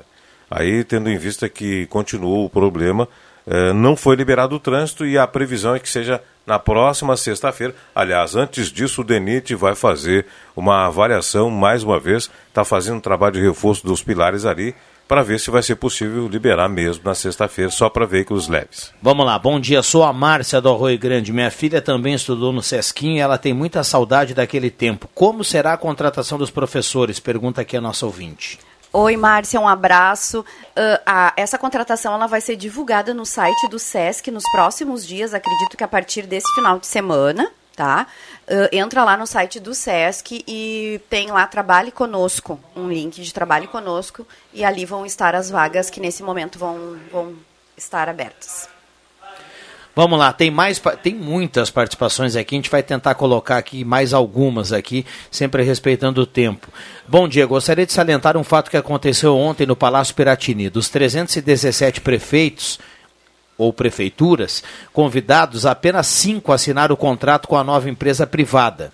Aí, tendo em vista que continuou o problema, eh, não foi liberado o trânsito e a previsão é que seja na próxima sexta-feira. Aliás, antes disso, o DENIT vai fazer uma avaliação, mais uma vez, está fazendo um trabalho de reforço dos pilares ali, para ver se vai ser possível liberar mesmo na sexta-feira, só para veículos leves. Vamos lá, bom dia. Sou a Márcia do Arroio Grande. Minha filha também estudou no Sesquinho e ela tem muita saudade daquele tempo. Como será a contratação dos professores? Pergunta aqui a nossa ouvinte. Oi, Márcia, um abraço. Ah, a- essa contratação ela vai ser divulgada no site do SESC nos próximos dias, acredito que a partir desse final de semana, tá? Ah, entra lá no site do SESC e tem lá Trabalhe Conosco, um link de Trabalhe Conosco, e ali vão estar as vagas que nesse momento vão, vão estar abertas. Vamos lá, tem mais, tem muitas participações aqui, a gente vai tentar colocar aqui mais algumas aqui, sempre respeitando o tempo. Bom dia, gostaria de salientar um fato que aconteceu ontem no Palácio Piratini. Dos 317 prefeitos, ou prefeituras convidados, apenas cinco assinaram o contrato com a nova empresa privada.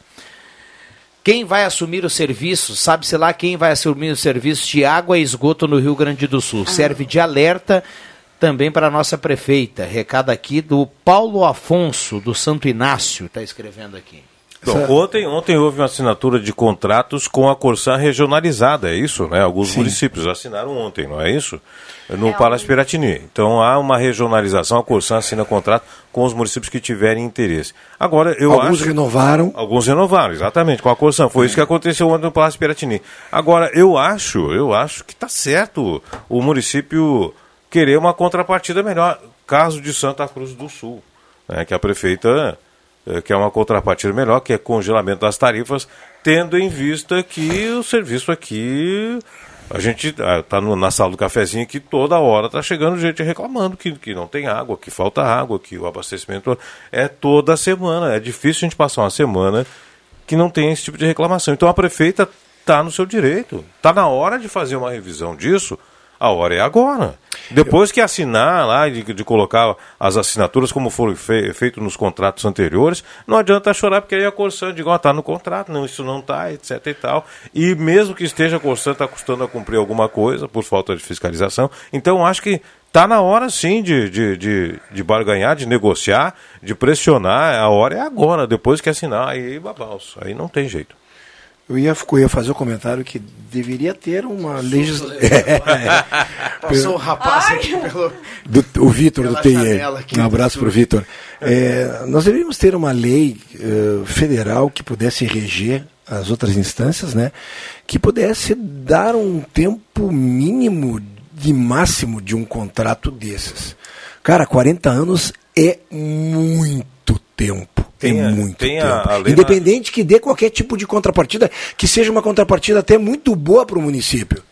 Quem vai assumir o serviço, sabe-se lá quem vai assumir o serviço de água e esgoto no Rio Grande do Sul. Serve de alerta também para a nossa prefeita. Recado aqui do Paulo Afonso, do Santo Inácio, está escrevendo aqui. Bom, ontem, ontem houve uma assinatura de contratos com a Corsã regionalizada, é isso? Né? Alguns Sim. municípios assinaram ontem, não é isso? No Palácio Piratini. Então há uma regionalização, a Corsã assina contrato com os municípios que tiverem interesse. Agora, eu Alguns acho... renovaram. Alguns renovaram, exatamente, com a Corsã. Foi isso que aconteceu ontem no Palácio Piratini. Agora, eu acho, eu acho que está certo o município querer uma contrapartida melhor. Caso de Santa Cruz do Sul, né, que a prefeita eh, quer uma contrapartida melhor, que é congelamento das tarifas, tendo em vista que o serviço aqui, a gente está na sala do cafezinho que toda hora está chegando gente reclamando que, que não tem água, que falta água, que o abastecimento é toda semana. É difícil a gente passar uma semana que não tem esse tipo de reclamação. Então a prefeita está no seu direito. Está na hora de fazer uma revisão disso. A hora é agora. Depois que assinar lá, de, de colocar as assinaturas como foram fe, feito nos contratos anteriores, não adianta chorar porque aí a Corsã diz, ó, tá no contrato, não, isso não tá, etc e tal. E mesmo que esteja a Corsã, está custando a cumprir alguma coisa por falta de fiscalização. Então acho que Está na hora sim de, de, de, de barganhar, de negociar, de pressionar. A hora é agora, depois que assinar, aí babalço. Aí não tem jeito. Eu ia, eu ia fazer o comentário que deveria ter uma legislação. Passou um rapaz aqui pelo. Do, o Vitor do TIE. Um abraço para o Vitor. É, nós deveríamos ter uma lei eh, federal que pudesse reger as outras instâncias, né? Que pudesse dar um tempo mínimo de máximo de um contrato desses. Cara, 40 anos é muito tempo. Tem é a- muito tem tempo. a- a lei Independente que dê qualquer tipo de contrapartida, que seja uma contrapartida até muito boa para o município.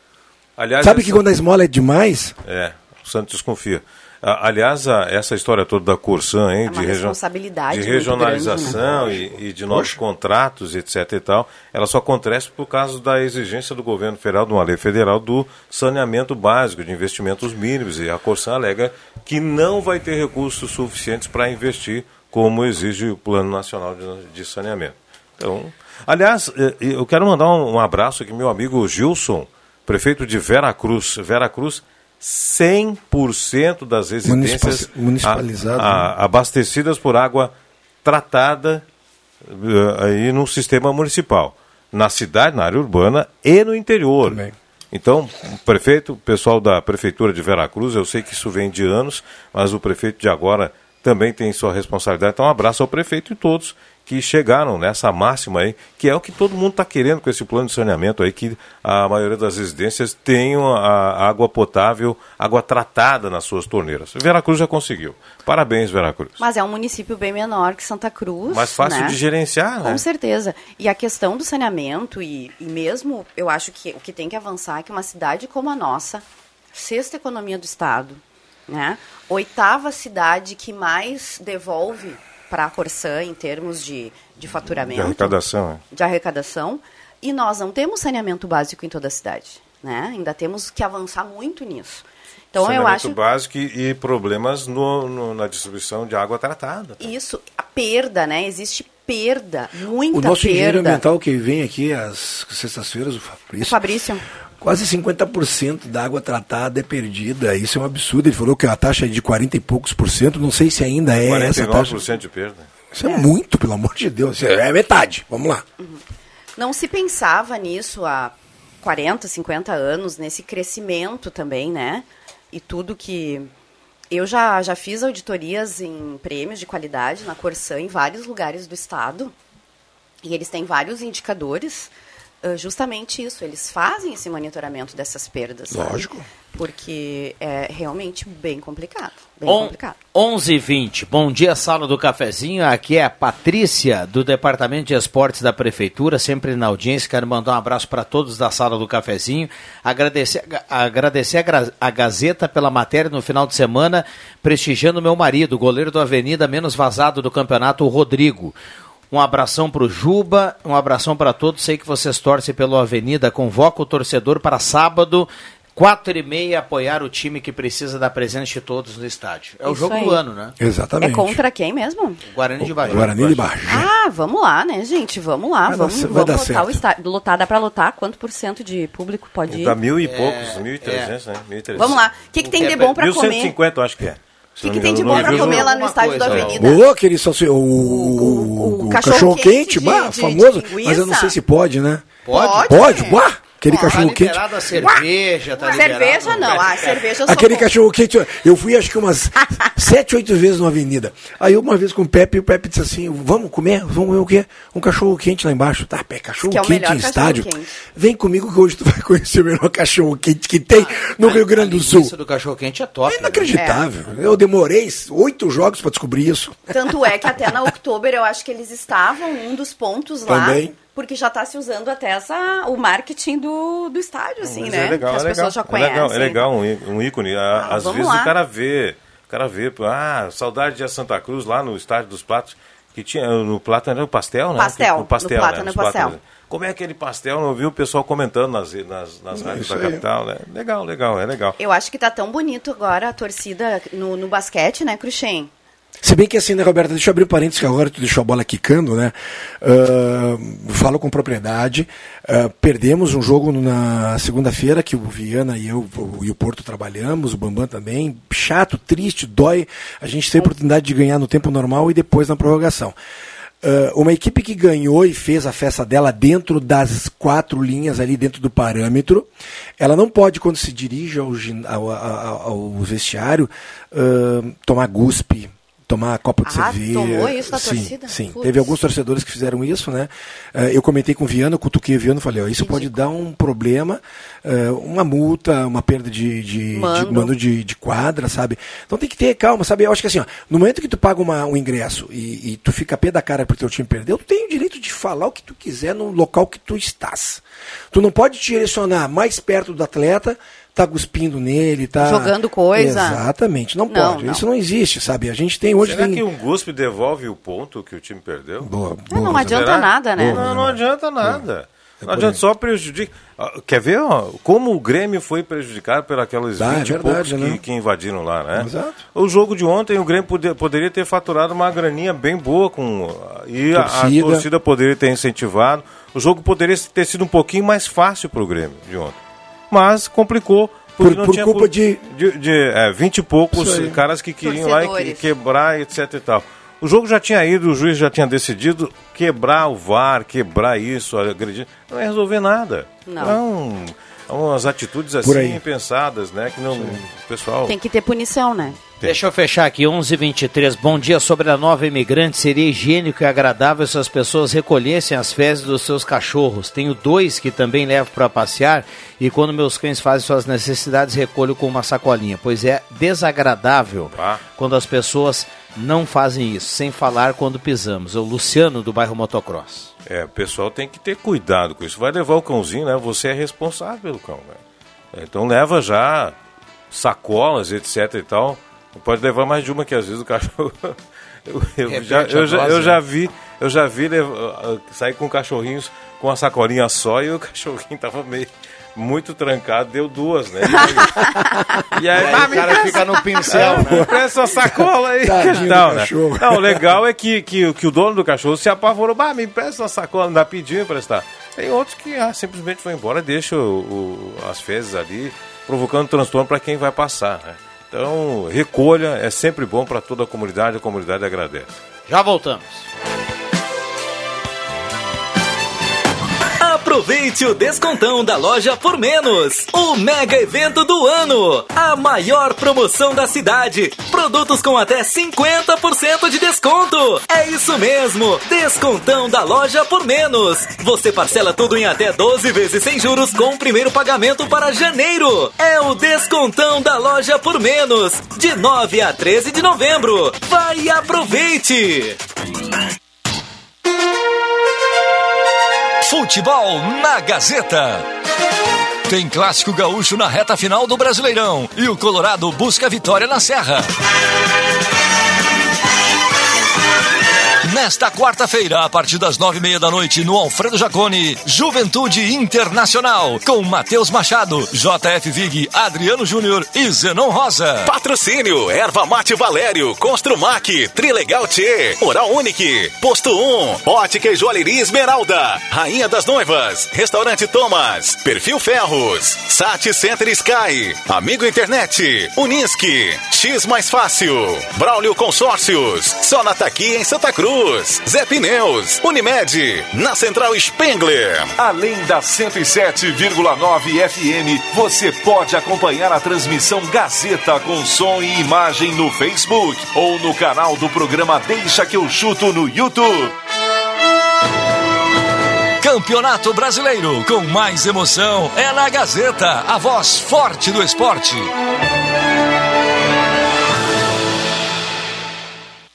Aliás, Sabe essa- que quando a esmola é demais, É, o Santos desconfia. Aliás, a- essa história toda da Corsã, hein, É uma de, de regionalização grande, né? e, e de novos contratos, etc. e tal, ela só acontece por causa da exigência do governo federal, de uma lei federal, do saneamento básico, de investimentos mínimos. E a Corsã alega que não vai ter recursos suficientes para investir, como exige o Plano Nacional de, Saneamento. Então, aliás, eh, eu quero mandar um, abraço aqui, meu amigo Gilson, prefeito de Veracruz. Veracruz, 100% das residências a- abastecidas por água tratada eh, aí no sistema municipal, na cidade, na área urbana e no interior. Então, o prefeito, o pessoal da prefeitura de Veracruz, eu sei que isso vem de anos, mas o prefeito de agora também tem sua responsabilidade. Então, um abraço ao prefeito e todos que chegaram nessa máxima aí, que é o que todo mundo está querendo com esse plano de saneamento aí, que a maioria das residências tenham a água potável, água tratada nas suas torneiras. Veracruz já conseguiu. Parabéns, Veracruz. Mas é um município bem menor que Santa Cruz. Mais fácil né? de gerenciar, né? Com certeza. E a questão do saneamento, e, e mesmo eu acho que o que tem que avançar é que uma cidade como a nossa, sexta economia do Estado, né? oitava cidade que mais devolve para a Corsã em termos de, de faturamento, De arrecadação, é. de arrecadação, e nós não temos saneamento básico em toda a cidade. Né? Ainda temos que avançar muito nisso. Então eu Saneamento acho básico e, problemas no- no- na distribuição de água tratada. isso, a perda, né? Existe perda, muita o nosso engenheiro perda. ambiental que vem aqui às sextas-feiras, o Fabrício, O Fabrício. Quase 50% da água tratada é perdida. Isso é um absurdo. Ele falou que a taxa é de 40 e poucos por cento. Não sei se ainda é essa taxa. 49% de perda. Isso é, muito, pelo amor de Deus. Isso É metade. Vamos lá. Não se pensava nisso há 40, 50 anos, nesse crescimento também, né? E tudo que. Eu já, já fiz auditorias em prêmios de qualidade na Corsã em vários lugares do estado. E eles têm vários indicadores, justamente isso. Eles fazem esse monitoramento dessas perdas. sabe? Lógico. Porque é realmente bem complicado. Bem On, complicado. 11 h 20 Bom dia, sala do cafezinho. Aqui é a Patrícia, do Departamento de Esportes da Prefeitura, sempre na audiência. Quero mandar um abraço para todos da sala do cafezinho. Agradecer, agradecer a, a Gazeta pela matéria no final de semana, prestigiando meu marido, goleiro do Avenida menos vazado do campeonato, o Rodrigo. Um abração para o Juba, um abração para todos. Sei que vocês torcem pelo Avenida. Convoca o torcedor para sábado, Quatro e meia apoiar o time que precisa da presença de todos no estádio. É o Isso jogo aí. do ano, né? Exatamente. É contra quem mesmo? O Guarani de Bagé. Guarani de Bagé. Ah, vamos lá, né, gente? Vamos lá, Vai dar vamos, vai vamos dar lotar certo. o estádio. Lotar, dá pra lotar? Quanto por cento de público pode ir? Dá mil e É, poucos, mil e trezentos, né? Mil e trezentos. Vamos lá. O que, que tem de bom pra comer? 1150, eu acho que é. O que, que tem de bom pra comer lá no estádio da Avenida? Ô, aquele salsi... o, o, o cachorro cachorro quente quente, de- bah, de- famoso. de mas eu não sei se pode, né? Pode? Pode? Uá, aquele Tá cachorro quente. liberada a cerveja, tá Cerveja não, ah, cerveja eu sou Aquele cachorro quente, eu fui acho que umas sete, oito vezes na avenida. Aí uma vez com o Pepe, o Pepe disse assim: vamos comer? Vamos comer o quê? Um cachorro quente lá embaixo. Tá, pé, cachorro Que é o quente melhor em cachorro estádio. quente. Vem comigo que hoje tu vai conhecer o melhor cachorro quente que tem no Rio Grande do Sul. Isso do cachorro quente é top. É inacreditável. Eu demorei oito jogos pra descobrir isso. Tanto é que até na Oktober eu acho que eles estavam um dos pontos lá. Também. Porque já está se usando até essa, o marketing do, do estádio, assim, Mas né? é legal, que as é legal. pessoas já é conhecem. legal, é legal um, um ícone. Ah, Às vezes lá. o cara vê, o cara vê, ah, saudade de Santa Cruz lá no estádio dos Platos, que tinha no Plátano era o pastel, né? Pastel, o pastel, no né? Plátano Nos é pastel. Plátanos. Como é aquele pastel? Não viu o pessoal comentando nas, nas, nas rádios da capital, né? Legal, legal, é legal. Eu acho que tá tão bonito agora a torcida no, no basquete, né, Cruxem? Se bem que assim, né, Roberta, deixa eu abrir um parênteses que agora tu deixou a bola quicando, né? Ah, falo com propriedade. Ah, perdemos um jogo na segunda-feira que o Viana e eu e o Porto trabalhamos, o Bambam também. Chato, triste, dói. A gente tem a oportunidade de ganhar no tempo normal e depois na prorrogação. Ah, uma equipe que ganhou e fez a festa dela dentro das quatro linhas ali dentro do parâmetro, ela não pode, quando se dirige ao, ao, ao- ao vestiário, ah, tomar guspe, tomar copo de Ah, cerveja. tomou isso da sim, torcida? Sim, Putz. teve alguns torcedores que fizeram isso, né? Ah, eu comentei com o Viana, eu cutuquei o Viana e falei, ó, isso pode dar um problema, ah, uma multa, uma perda de, de, de Mando. mando de, de quadra, sabe? Então tem que ter calma, sabe? Eu acho que assim, ó, no momento que tu paga uma, um ingresso e, e tu fica a pé da cara porque teu time perdeu, tu tem o direito de falar o que tu quiser no local que tu estás. Tu não pode te direcionar mais perto do atleta, tá cuspindo nele, tá... Jogando coisa. Exatamente, não, Não, pode. não. Isso não existe, sabe? A gente tem hoje... Será tem... que um guspe devolve o ponto que o time perdeu? Boa, Ah, não boa, adianta Será? nada, né? Não, não adianta nada. É Não adianta, só prejudica. Ah, Quer ver ó, como o Grêmio foi prejudicado Ah, é 20 e verdade, poucos né? que, que invadiram lá, né? Exato. O jogo de ontem, o Grêmio poder- poderia ter faturado uma graninha bem boa com e a- Torcida. a torcida poderia ter incentivado. O jogo poderia ter sido um pouquinho mais fácil para o Grêmio de ontem. Mas complicou. Porque Por- não por tinha culpa de- de, de, é, 20 e poucos caras que queriam lá e quebrar, etc e tal. O jogo já tinha ido, o juiz já tinha decidido quebrar o VAR, quebrar isso, agredir. Não ia resolver nada. Não. Não, umas atitudes Por assim aí. pensadas, né? Que não. O pessoal. Tem que ter punição, né? Deixa eu fechar aqui, 11:23. Bom dia sobre a nova imigrante. Seria higiênico e agradável se as pessoas recolhessem as fezes dos seus cachorros. Tenho dois que também levo para passear e quando meus cães fazem suas necessidades, recolho com uma sacolinha. Pois é desagradável Ah. quando as pessoas não fazem isso, sem falar quando pisamos. É o Luciano do bairro Motocross. É, o pessoal tem que ter cuidado com isso. Vai levar o cãozinho, né? Você é responsável pelo cão, né? Então leva já sacolas, etc e tal. Não pode levar mais de uma que às vezes o cachorro. Eu, eu já, a eu, já, eu né? já vi, eu já vi lev- ah, ah, sair com cachorrinhos com uma sacolinha só e o cachorrinho tava meio muito trancado, deu duas, né? E aí, aí o cara fica no pincel, né? Me presta essa sacola aí. Tadinho do Não, né? cachorro. Não, o legal é que, que, que o dono do cachorro se apavorou. Bah, me empresta essa sacola, não dá pedindo emprestar. Tem outros que ah, simplesmente vão embora, deixa o- o- as fezes ali, provocando transtorno para quem vai passar. né? Então, recolha, é sempre bom para toda a comunidade, a comunidade agradece. Já voltamos. Aproveite o descontão da loja por menos. O mega evento do ano. A maior promoção da cidade. Produtos com até 50% de desconto. É isso mesmo. Descontão da loja por menos. Você parcela tudo em até 12 vezes sem juros com o primeiro pagamento para janeiro. É o descontão da loja por menos. De 9 a 13 de novembro. Vai e aproveite. Futebol na Gazeta. Tem clássico gaúcho na reta final do Brasileirão e o Colorado busca vitória na Serra. Nesta quarta-feira, a partir das nove e meia da noite, no Alfredo Jacone, Juventude Internacional, com Matheus Machado, JF Vig, Adriano Júnior e Zenon Rosa. Patrocínio, Erva Mate Valério, Construmac, Trilegal T, Oral Unique, Posto 1, Ótica e Joalheria Esmeralda, Rainha das Noivas, Restaurante Thomas, Perfil Ferros, Sat Center Sky, Amigo Internet, Unisque, X Mais Fácil, Braulio Consórcios, Sonata aqui em Santa Cruz, Zé Pneus, Unimed, na Central Spengler. Além da 107,9 FM, você pode acompanhar a transmissão Gazeta com som e imagem no Facebook ou no canal do programa Deixa que eu chuto no YouTube. Campeonato Brasileiro, com mais emoção, é na Gazeta, a voz forte do esporte.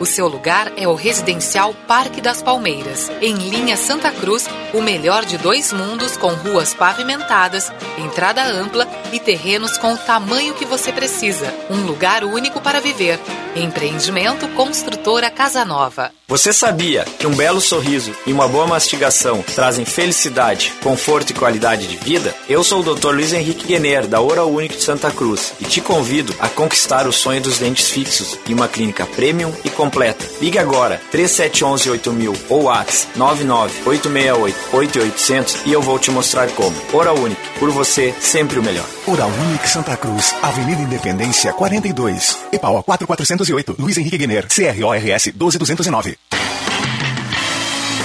O seu lugar é o Residencial Parque das Palmeiras, em linha Santa Cruz, o melhor de dois mundos com ruas pavimentadas, entrada ampla e terrenos com o tamanho que você precisa. Um lugar único para viver. Empreendimento Construtora Casa Nova. Você sabia que um belo sorriso e uma boa mastigação trazem felicidade, conforto e qualidade de vida? Eu sou o Dr. Luiz Henrique Guener, da Oral Unique de Santa Cruz, e te convido a conquistar o sonho dos dentes fixos em uma clínica premium e completa. Ligue agora 3711 8000 ou WhatsApp 99868 8800 e eu vou te mostrar como. Oral Unique, por você, sempre o melhor. Oral Unique Santa Cruz, Avenida Independência 42, EPAO 4408, Luiz Henrique Guener, CRORS 12209.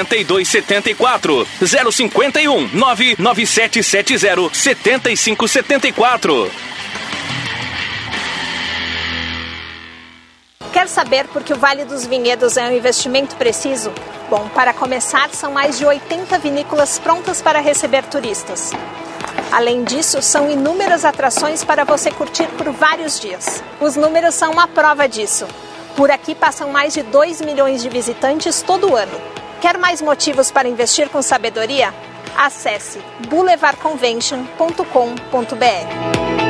8274 051 99770 7574. Quer saber por que o Vale dos Vinhedos é um investimento preciso? Bom, para começar, são mais de 80 vinícolas prontas para receber turistas. Além disso, são inúmeras atrações para você curtir por vários dias. Os números são uma prova disso. Por aqui passam mais de 2 milhões de visitantes todo ano. Quer mais motivos para investir com sabedoria? Acesse boulevardconvention.com.br.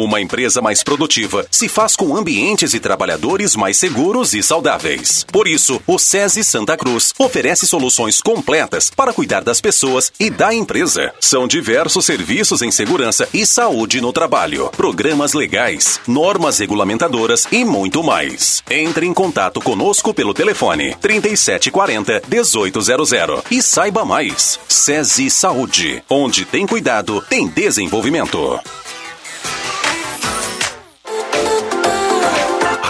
Uma empresa mais produtiva se faz com ambientes e trabalhadores mais seguros e saudáveis. Por isso, o SESI Santa Cruz oferece soluções completas para cuidar das pessoas e da empresa. São diversos serviços em segurança e saúde no trabalho, programas legais, normas regulamentadoras e muito mais. Entre em contato conosco pelo telefone 3740 1800 e saiba mais. SESI Saúde, onde tem cuidado, tem desenvolvimento.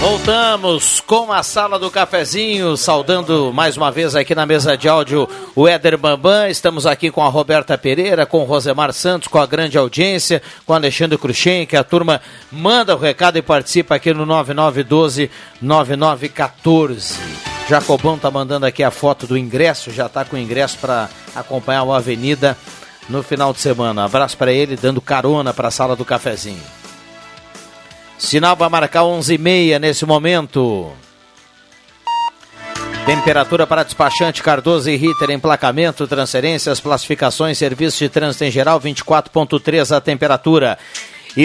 Voltamos com a sala do cafezinho, saudando mais uma vez aqui na mesa de áudio o Éder Bambam. Estamos aqui com a Roberta Pereira, com o Rosemar Santos, com a grande audiência, com o Alexandre Cruxem, que a turma manda o recado e participa aqui no 9912-9914. Jacobão tá mandando aqui a foto do ingresso, já tá com o ingresso para acompanhar o Avenida no final de semana. Abraço para ele, dando carona para a sala do cafezinho. Sinal vai marcar 11h30 nesse momento. Temperatura para despachante Cardoso e Ritter, emplacamento, transferências, classificações, serviços de trânsito em geral, 24.3 a temperatura.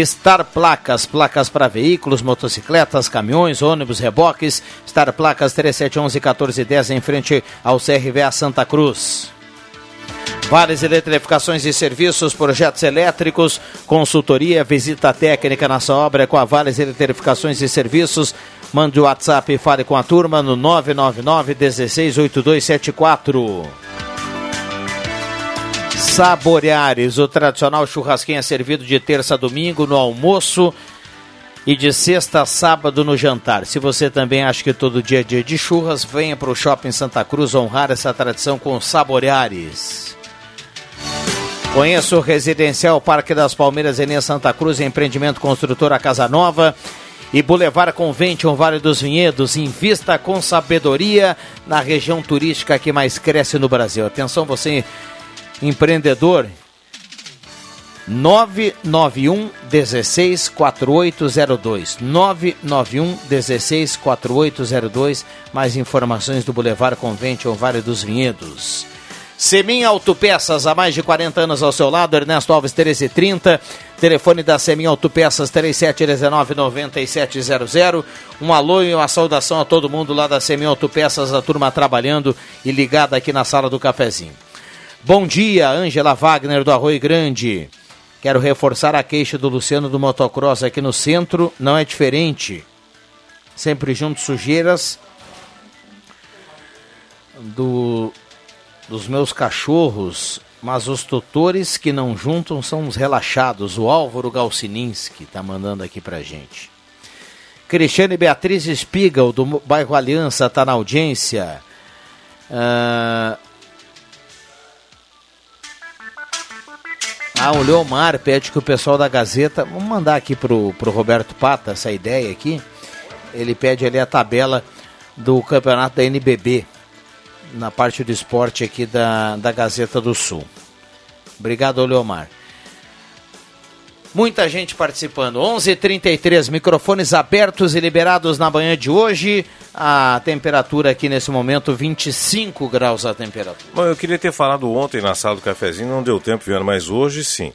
Star Placas, placas para veículos, motocicletas, caminhões, ônibus, reboques. Star Placas 3711-1410 em frente ao CRVA Santa Cruz. Vales Eletrificações e Serviços, projetos elétricos, consultoria, visita técnica nessa obra com a Vales Eletrificações e Serviços. Mande o WhatsApp e fale com a turma no 999 168274. Saboreares, o tradicional churrasquinho é servido de terça a domingo no almoço e de sexta a sábado no jantar. Se você também acha que todo dia é dia de churras, venha para o Shopping Santa Cruz honrar essa tradição com Saboreares. Conheça o Residencial Parque das Palmeiras em Santa Cruz, empreendimento construtora Casa Nova e Boulevard Convention Vale dos Vinhedos. Invista com sabedoria na região turística que mais cresce no Brasil. Atenção, você empreendedor 991 16 4802 991 16 4802 mais informações do Boulevard Convention Vale dos Vinhedos Semin Autopeças, há mais de 40 anos ao seu lado, Ernesto Alves 1330, telefone da Semin Autopeças 3719-9700. Um alô e uma saudação a todo mundo lá da Semin Autopeças, a turma trabalhando e ligada aqui na sala do cafezinho. Bom dia, Ângela Wagner do Arroio Grande. Quero reforçar a queixa do Luciano do Motocross aqui no centro, não é diferente. Sempre junto sujeiras do dos meus cachorros, mas os tutores que não juntam são os relaxados. O Álvaro Galcininski está mandando aqui pra gente. Cristiane Beatriz Spiegel, do bairro Aliança, está na audiência. Ah, ah, o Leomar pede que o pessoal da Gazeta. Vamos mandar aqui pro, pro Roberto Pata essa ideia aqui. Ele pede ali a tabela do campeonato da NBB na parte do esporte aqui da, da Gazeta do Sul. Obrigado, Leomar. Muita gente participando. 11:33 microfones abertos e liberados na manhã de hoje. A temperatura aqui nesse momento 25 graus a temperatura. Bom, eu queria ter falado ontem na sala do cafezinho, não deu tempo, Viana, mas hoje sim.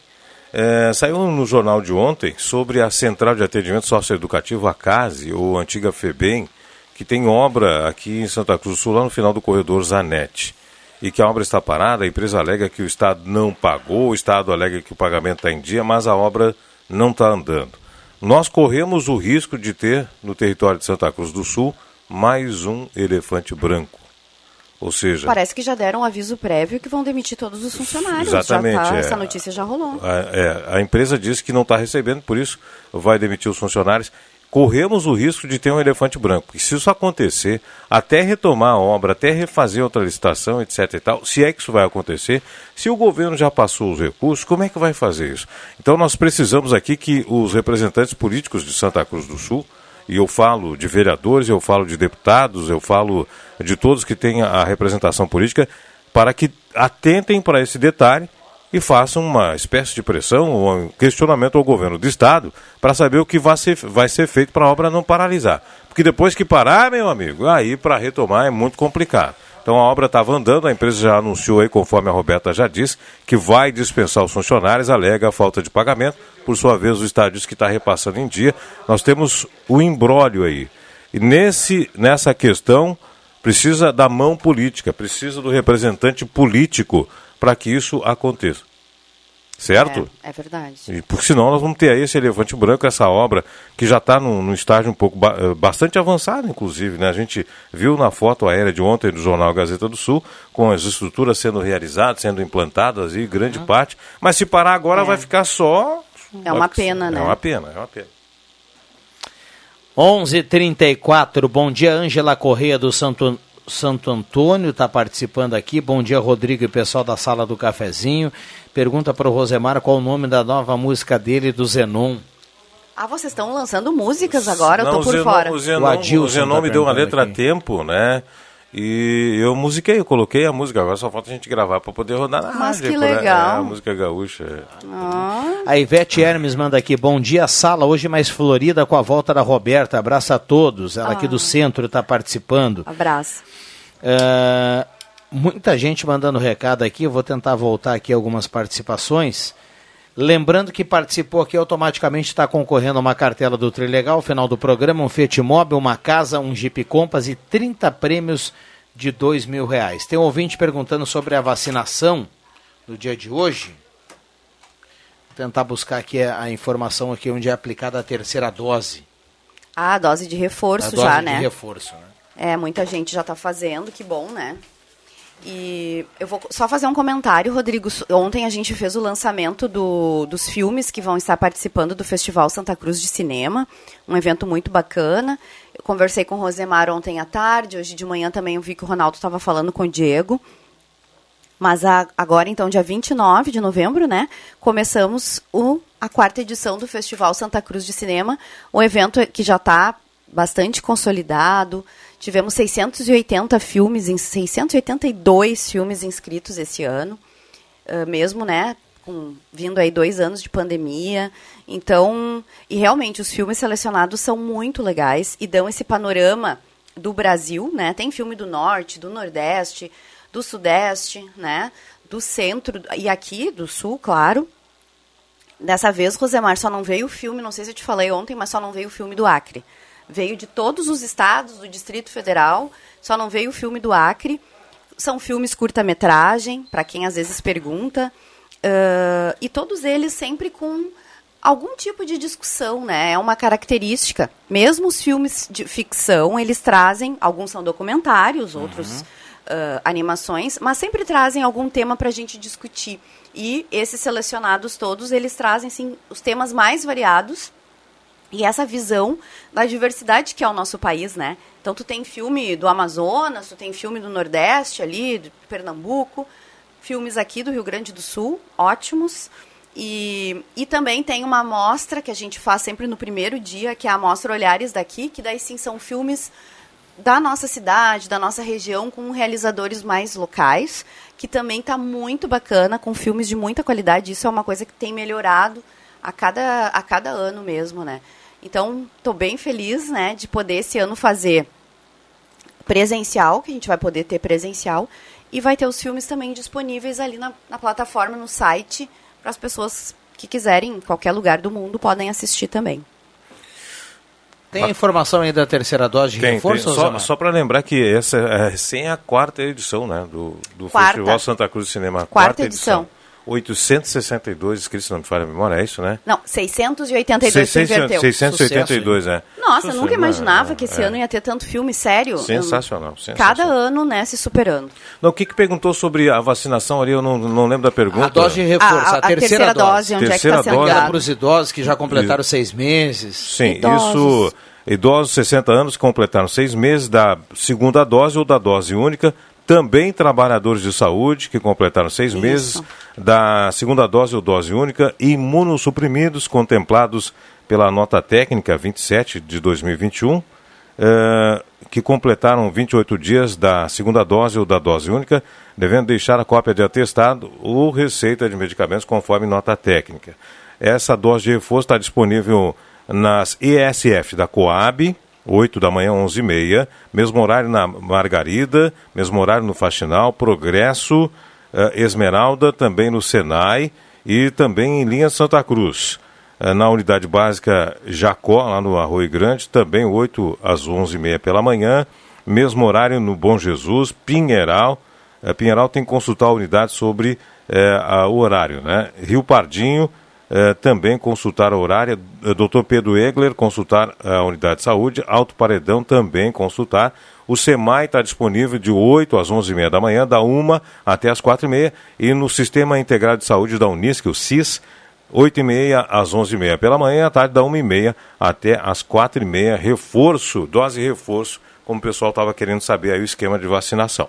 É, saiu no jornal de ontem sobre a Central de Atendimento Socioeducativo, a CASE, ou antiga FEBEM, que tem obra aqui em Santa Cruz do Sul, lá no final do corredor Zanetti. E que a obra está parada, a empresa alega que o Estado não pagou, o Estado alega que o pagamento está em dia, mas a obra não está andando. Nós corremos o risco de ter, no território de Santa Cruz do Sul, mais um elefante branco. Ou seja. Parece que já deram um aviso prévio que vão demitir todos os funcionários. Exatamente. Tá, é, essa notícia já rolou. A, é, a empresa disse que não está recebendo, por isso vai demitir os funcionários corremos o risco de ter um elefante branco. E se isso acontecer, até retomar a obra, até refazer outra licitação, etc e tal, se é que isso vai acontecer, se o governo já passou os recursos, como é que vai fazer isso? Então nós precisamos aqui que os representantes políticos de Santa Cruz do Sul, e eu falo de vereadores, eu falo de deputados, eu falo de todos que têm a representação política, para que atentem para esse detalhe e façam uma espécie de pressão ou um questionamento ao governo do Estado para saber o que vai ser, vai ser feito para a obra não paralisar. Porque depois que parar, meu amigo, aí para retomar é muito complicado. Então a obra estava andando, a empresa já anunciou aí, conforme a Roberta já disse, que vai dispensar os funcionários, alega a falta de pagamento. Por sua vez, o Estado diz que está repassando em dia. Nós temos o embrólio aí. E nesse, nessa questão, precisa da mão política, precisa do representante político para que isso aconteça. Certo? É, é verdade. E, porque senão nós vamos ter aí esse elefante branco, essa obra que já está num, estágio um pouco ba bastante avançado, inclusive. Né? A gente viu na foto aérea de ontem do jornal Gazeta do Sul, com as estruturas sendo realizadas, sendo implantadas e grande uhum. parte. Mas se parar agora é. vai ficar só. É uma pena, né? É uma pena, é uma pena. 11:34. Bom dia, Ângela Correia do Santo Santo Antônio está participando aqui. Bom dia, Rodrigo e pessoal da sala do cafezinho. Pergunta para o Rosemar qual o nome da nova música dele do Zenon. Ah, vocês estão lançando músicas agora? Não, eu tô por Zenon, fora. O Zenon, o, o Zenon tá me deu uma letra aqui. a tempo, né? E eu musiquei, eu coloquei a música, agora só falta a gente gravar para poder rodar na Mas rádio. que legal. É, a música gaúcha. Ah. A Ivete Hermes manda aqui, bom dia, sala, hoje mais florida com a volta da Roberta, abraço a todos, ela ah. aqui do centro está participando. Abraço. Uh, muita gente mandando recado aqui, eu vou tentar voltar aqui algumas participações. Lembrando que participou aqui automaticamente está concorrendo a uma cartela do Trilegal, final do programa, um Fiat Mobi, uma casa, um Jeep Compass e 30 prêmios de dois mil reais. Tem um ouvinte perguntando sobre a vacinação no dia de hoje. Vou tentar buscar aqui a, informação aqui onde é aplicada a terceira dose. Ah, a dose de reforço a dose já, de né? reforço, né? É, muita gente já está fazendo, que bom, né? E eu vou só fazer um comentário, Rodrigo. Ontem a gente fez o lançamento do, dos filmes que vão estar participando do Festival Santa Cruz de Cinema, um evento muito bacana. Eu conversei com o Rosemar ontem à tarde, hoje de manhã também eu vi que o Ronaldo estava falando com o Diego. Mas a, agora, então, dia 29 de novembro, né, começamos o, a quarta edição do Festival Santa Cruz de Cinema, um evento que já está bastante consolidado. Tivemos 680 filmes, 682 filmes inscritos esse ano, uh, mesmo, né, com, vindo aí dois anos de pandemia. Então, e realmente os filmes selecionados são muito legais e dão esse panorama do Brasil, né? Tem filme do Norte, do Nordeste, do Sudeste, né? Do Centro e aqui do Sul, claro. Dessa vez, Rosemar, só não veio o filme, não sei se eu te falei ontem, mas só não veio o filme do Acre. Veio de todos os estados do Distrito Federal, só não veio o filme do Acre. São filmes curta-metragem, para quem às vezes pergunta. Uh, e todos eles sempre com algum tipo de discussão, né? É uma característica. Mesmo os filmes de ficção, eles trazem, alguns são documentários, outros uh, animações, mas sempre trazem algum tema para a gente discutir. E esses selecionados todos, eles trazem, sim, os temas mais variados e essa visão da diversidade que é o nosso país, né? Então tu tem filme do Amazonas, tu tem filme do Nordeste ali, de Pernambuco, filmes aqui do Rio Grande do Sul, ótimos. E, e também tem uma amostra que a gente faz sempre no primeiro dia, que é a amostra Olhares daqui, que daí sim são filmes da nossa cidade, da nossa região, com realizadores mais locais, que também está muito bacana, com filmes de muita qualidade. Isso é uma coisa que tem melhorado a cada, a cada ano mesmo, né? Então, estou bem feliz, né, de poder esse ano fazer presencial, que a gente vai poder ter presencial, e vai ter os filmes também disponíveis ali na, na plataforma, no site, para as pessoas que quiserem, em qualquer lugar do mundo, podem assistir também. Tem a informação aí da terceira dose de Tem, reforço, tem. Só, só para lembrar que essa é recém a quarta edição né, do, do Quarta. Festival Santa Cruz de Cinema. Quarta edição. 862 inscritos, não me falha a memória, é isso, né? Não, 682 se 600, inverteu. 682, é. Nossa, eu nunca Sucesso, imaginava é, que esse é. ano ia ter tanto filme, sério. Sensacional, Eu- sensacional. Cada ano, né, se superando. Não, o que, que perguntou sobre a vacinação ali, eu não, não lembro da pergunta. A dose de reforço, a, A- a terceira, terceira dose. onde é que Terceira tá sendo dose. Para os idosos que já completaram seis meses. Sim, Idosos. isso. Idosos 60 anos que completaram seis meses da segunda dose ou da dose única. Também trabalhadores de saúde que completaram seis meses da segunda dose ou dose única. E imunossuprimidos contemplados pela nota técnica 27 de 2021. eh, que completaram 28 dias da segunda dose ou da dose única, devendo deixar a cópia de atestado ou receita de medicamentos conforme nota técnica. Essa dose de reforço está disponível nas ESF da Coab, 8 da manhã, 11 e meia, mesmo horário na Margarida, mesmo horário no Faxinal, Progresso, eh, Esmeralda, também no Senai e também em linha Santa Cruz. Eh, Na unidade básica Jacó, lá no Arroio Grande, também 8 às 11 e meia pela manhã, mesmo horário no Bom Jesus, Pinheiral. Eh, Pinheiral tem que consultar a unidade sobre o horário, né? Rio Pardinho, eh, também consultar a horária. Eh, Dr. Pedro Egler, consultar a unidade de saúde. Alto Paredão, também consultar. O SEMAI está disponível de 8 às 11h30 da manhã, da 1 até as 4h30. E no Sistema Integrado de Saúde da Unisc, o SIS, 8h30 às 11h30 pela manhã, à tarde da 1h30 até às 4h30. Reforço, dose reforço, como o pessoal estava querendo saber aí o esquema de vacinação.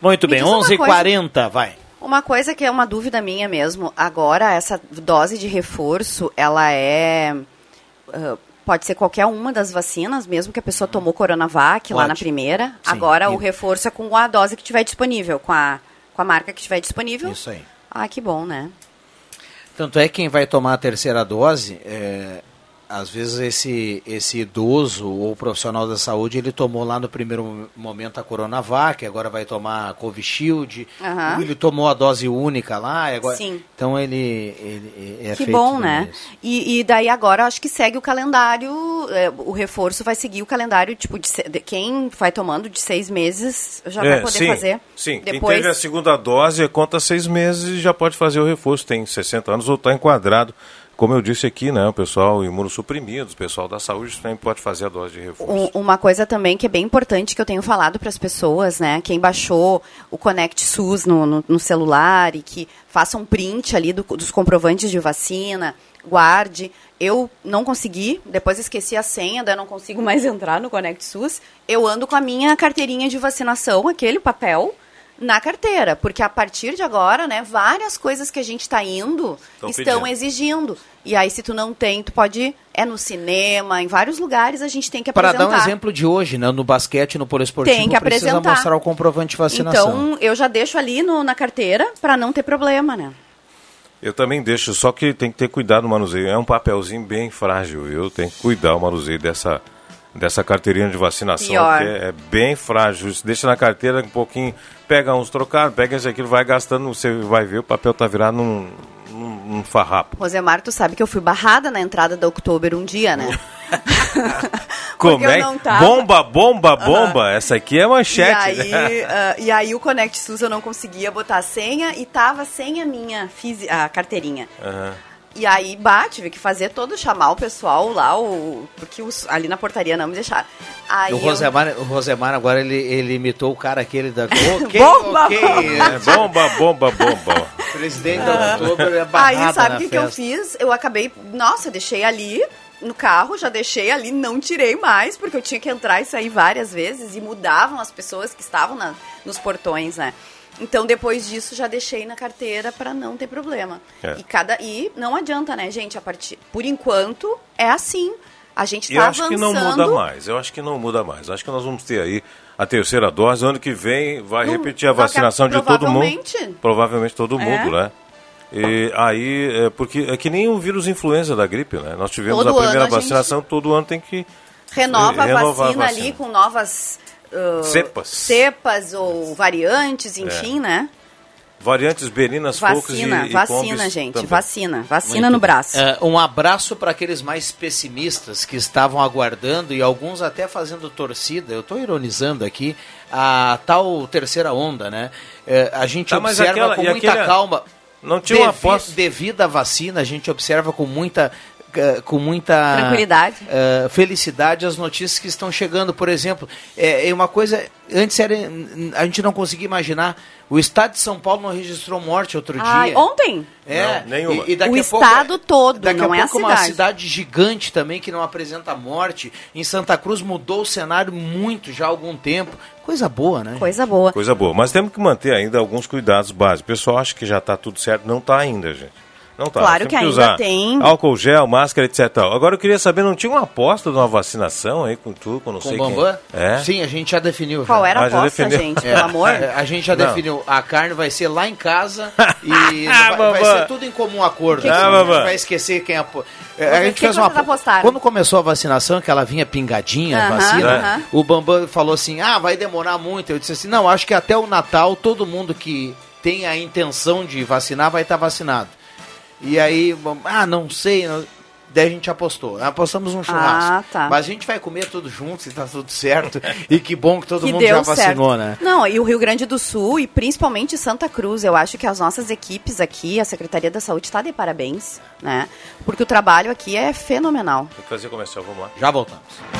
Muito bem, diz uma 11h40, vai. Uma coisa que é uma dúvida minha mesmo, agora essa dose de reforço, ela é. ah, pode ser qualquer uma das vacinas, mesmo que a pessoa tomou Coronavac lá Pode. na primeira. Sim. Agora E- o reforço é com a dose que tiver disponível, com a, com a marca que tiver disponível. Isso aí. Ah, que bom, né? Tanto é que quem vai tomar a terceira dose, é, às vezes esse, esse idoso ou profissional da saúde, ele tomou lá no primeiro momento a Coronavac, agora vai tomar a Covishield, ou ele tomou a dose única lá, agora... Sim. Então ele, ele é que feito bom, né? E, e daí agora acho que segue o calendário, é, o reforço vai seguir o calendário, tipo, de, de- quem vai tomando de seis meses já vai É, poder sim, fazer. Sim, quem Depois, teve a segunda dose, conta seis meses e já pode fazer o reforço. Tem 60 anos ou está enquadrado. Como eu disse aqui, né, o pessoal imunossuprimido, o pessoal da saúde também pode fazer a dose de reforço. Um- uma coisa também que é bem importante que eu tenho falado para as pessoas, né? Quem baixou o Connect SUS no, no- no celular e que faça um print ali do- dos comprovantes de vacina, guarde. Eu não consegui, depois esqueci a senha, daí não consigo mais entrar no Connect SUS. Eu ando com a minha carteirinha de vacinação, aquele papel, na carteira, porque a partir de agora, né, várias coisas que a gente está indo Tão estão pedindo. exigindo. E aí, se tu não tem, tu pode. É no cinema, em vários lugares a gente tem que Para apresentar. dar um exemplo de hoje, né, no basquete, no poliesportivo, Tem que precisa apresentar. mostrar o comprovante de vacinação. Então, eu já deixo ali no- na carteira para não ter problema, né? Eu também deixo, só que tem que ter cuidado no manuseio. É um papelzinho bem frágil. Eu tenho que cuidar o manuseio dessa, dessa carteirinha de vacinação, Pior. que é, é bem frágil. Você deixa na carteira um pouquinho, pega uns trocados, pega esse aqui, vai gastando, você vai ver, o papel tá virado num, num, num farrapo. Rosemar, tu sabe que eu fui barrada na entrada da Oktober um dia, né? Como é? Bomba, bomba, bomba. Essa aqui é E manchete, aí, né? ah, e aí o Connect SUS eu não conseguia botar a senha e tava sem a minha a carteirinha. Aham. E aí, bah, tive que fazer todo, chamar o pessoal lá, o, porque os, ali na portaria não me deixaram. Aí o, eu- Rosemar, o Rosemar agora ele, ele imitou o cara aquele da. Ok, Bomba, ok. É, bomba, bomba, bomba. Presidente da outubro é Aí sabe o que, que eu fiz? Eu acabei, nossa, eu deixei ali no carro, já deixei ali, não tirei mais, porque eu tinha que entrar e sair várias vezes e mudavam as pessoas que estavam na- nos portões, né? Então depois disso já deixei na carteira para não ter problema. É. E cada e não adianta, né, gente? A partir por enquanto é assim. A gente Eu tá acho avançando. que não muda mais. Eu acho que não muda mais. Acho que nós vamos ter aí a terceira dose. Ano que vem vai Não, repetir a vacinação de todo mundo. provavelmente- Provavelmente todo É. mundo, né? E aí, é, porque é que nem o vírus influenza da gripe, né? Nós tivemos Todo a primeira ano a gente- vacinação, todo ano tem que renova, a a vacina, vacina. ali com novas Cepas. cepas ou variantes, enfim, É. né? variantes berinas, focas e, Vacina, e vacina, gente, também. vacina, vacina Muito no braço. É, um abraço para aqueles mais pessimistas que estavam aguardando e alguns até fazendo torcida. Eu estou ironizando aqui a tal terceira onda, né? É, a gente Tá, observa aquela- com muita aquele- calma. Não tinha uma aposta. Devido à vacina, a gente observa com muita com muita Tranquilidade. eh, felicidade as notícias que estão chegando. Por exemplo, é, é uma coisa. Antes era, a gente não conseguia imaginar. O estado de São Paulo não registrou morte outro Ai, dia. ontem? É, Não, nenhuma. E, e daqui O a pouco- estado todo, daqui não a é a pouco uma cidade. cidade gigante também que não apresenta morte. Em Santa Cruz mudou o cenário muito já há algum tempo. Coisa boa, né? Coisa boa. Coisa boa. Mas temos que manter ainda alguns cuidados básicos. O pessoal acha que já está tudo certo. Não está ainda, gente. Não tá. Claro que temos ainda usar tem. Álcool gel, máscara, etc. Agora eu queria saber, não tinha uma aposta de uma vacinação aí com tu, com não Com sei o Bambam? quem? É? Sim, a gente já definiu. Qual já. era a Ah, aposta, gente? É, Pelo amor? é, A gente já Não. definiu. A carne vai ser lá em casa e vai, Ah, vai Bambam. ser tudo em comum acordo. Que que assim, Ah, a gente Bambam. vai esquecer quem apo... É, A gente que fez que uma apostaram? Quando começou a vacinação, que ela vinha pingadinha, a Aham, vacina, aham. o Bambam falou assim: ah, vai demorar muito. Eu disse assim: não, acho que até o Natal todo mundo que tem a intenção de vacinar vai estar vacinado. E aí, ah, não sei. não- Daí a gente apostou. Apostamos um churrasco. Ah, tá. Mas a gente vai comer tudo junto, se tá tudo certo. e que bom que todo que mundo já vacinou, certo. né? Não, e o Rio Grande do Sul e principalmente Santa Cruz, eu acho que as nossas equipes aqui, a Secretaria da Saúde está de parabéns, né? Porque o trabalho aqui é fenomenal. Tem que fazer comercial, vamos lá. Já voltamos.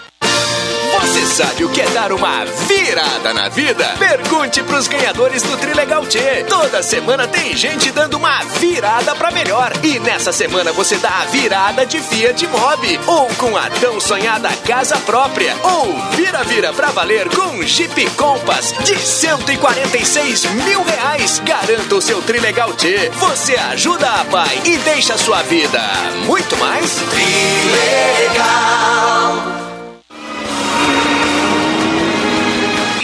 Você sabe o que é dar uma virada na vida? Pergunte pros ganhadores do Trilegal T. Toda semana tem gente dando uma virada pra melhor. E nessa semana você dá a virada de Fiat Mobi. Ou com a tão sonhada casa própria. Ou vira-vira pra valer com Jeep Compass de 146 mil reais. Garanta o seu Trilegal T. Você ajuda a pai e deixa a sua vida muito mais Trilegal.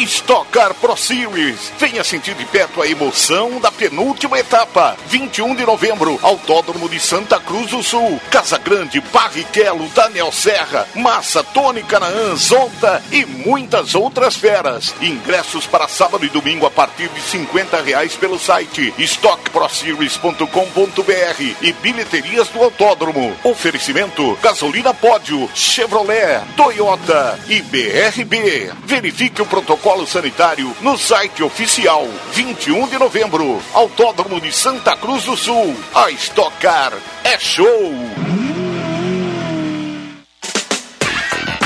Stock Car Pro Series. Venha sentir de perto a emoção da penúltima etapa. 21 de novembro, Autódromo de Santa Cruz do Sul. Casa Grande, Barrichello, Daniel Serra, Massa, Tony Canaã, Zonta e muitas outras feras. Ingressos para sábado e domingo a partir de 50 reais pelo site stockproseries.com.br e bilheterias do autódromo. Oferecimento Gasolina Pódio, Chevrolet, Toyota e BRB. Verifique o protocolo sanitário no site oficial. 21 de novembro, Autódromo de Santa Cruz do Sul. A Stock Car é show!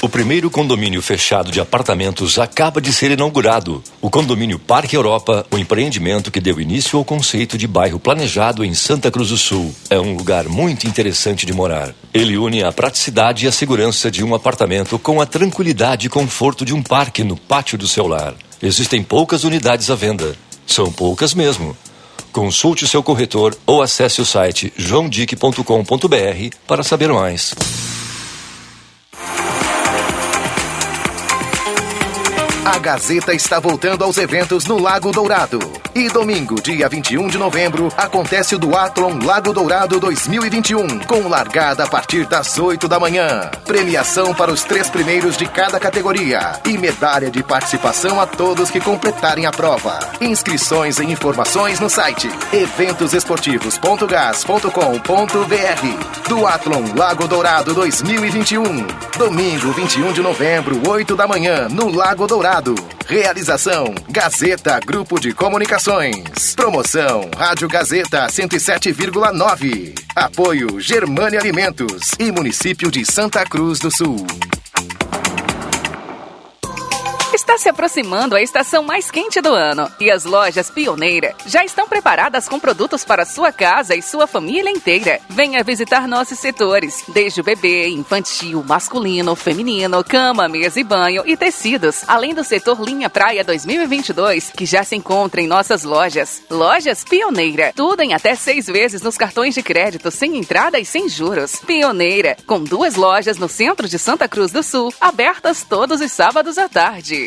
O primeiro condomínio fechado de apartamentos acaba de ser inaugurado. O condomínio Parque Europa, o empreendimento que deu início ao conceito de bairro planejado em Santa Cruz do Sul. É um lugar muito interessante de morar. Ele une a praticidade e a segurança de um apartamento com a tranquilidade e conforto de um parque no pátio do seu lar. Existem poucas unidades à venda. São poucas mesmo. Consulte seu corretor ou acesse o site joãodic.com.br para saber mais. A Gazeta está voltando aos eventos no Lago Dourado. E domingo, dia 21 de novembro, acontece o Duathlon Lago Dourado 2021, com largada a partir das 8 da manhã. Premiação para os três primeiros de cada categoria e medalha de participação a todos que completarem a prova. Inscrições e informações no site eventosesportivos.gas.com.br. Duathlon Lago Dourado 2021. Domingo, 21 de novembro, 8 da manhã, no Lago Dourado. Realização: Gazeta Grupo de Comunicações. Promoção: Rádio Gazeta 107,9. Apoio: Germânia Alimentos e Município de Santa Cruz do Sul. Se aproximando a estação mais quente do ano e as lojas Pioneira já estão preparadas com produtos para sua casa e sua família inteira. Venha visitar nossos setores, desde o bebê, infantil, masculino, feminino, cama, mesa e banho e tecidos, além do setor Linha Praia 2022, que já se encontra em nossas lojas. Lojas Pioneira, tudo em até seis vezes nos cartões de crédito, sem entrada e sem juros. Pioneira, com duas lojas no centro de Santa Cruz do Sul, abertas todos os sábados à tarde.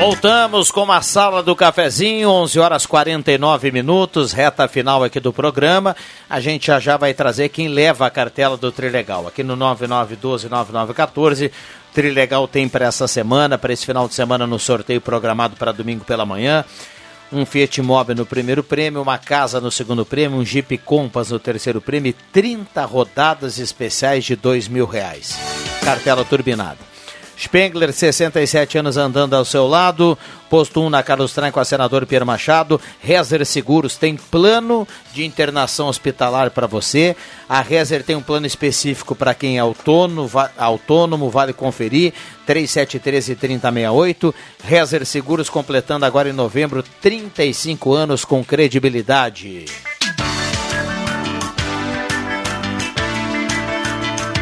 Voltamos com a sala do cafezinho, 11 horas 49 minutos, reta final aqui do programa. A gente já já vai trazer quem leva a cartela do Trilegal. Aqui no 9912-9914, Trilegal tem para essa semana, para esse final de semana no sorteio programado para domingo pela manhã. Um Fiat Mobi no primeiro prêmio, uma casa no segundo prêmio, um Jeep Compass no terceiro prêmio e 30 rodadas especiais de dois mil reais. Cartela turbinada. Spengler, 67 anos andando ao seu lado. Posto 1 na Carlos Traem com a senador Pierre Machado. Rezer Seguros tem plano de internação hospitalar para você. A Rezer tem um plano específico para quem é autônomo, va autônomo, vale conferir. 3713 3068. Rezer Seguros completando agora em novembro 35 anos com credibilidade.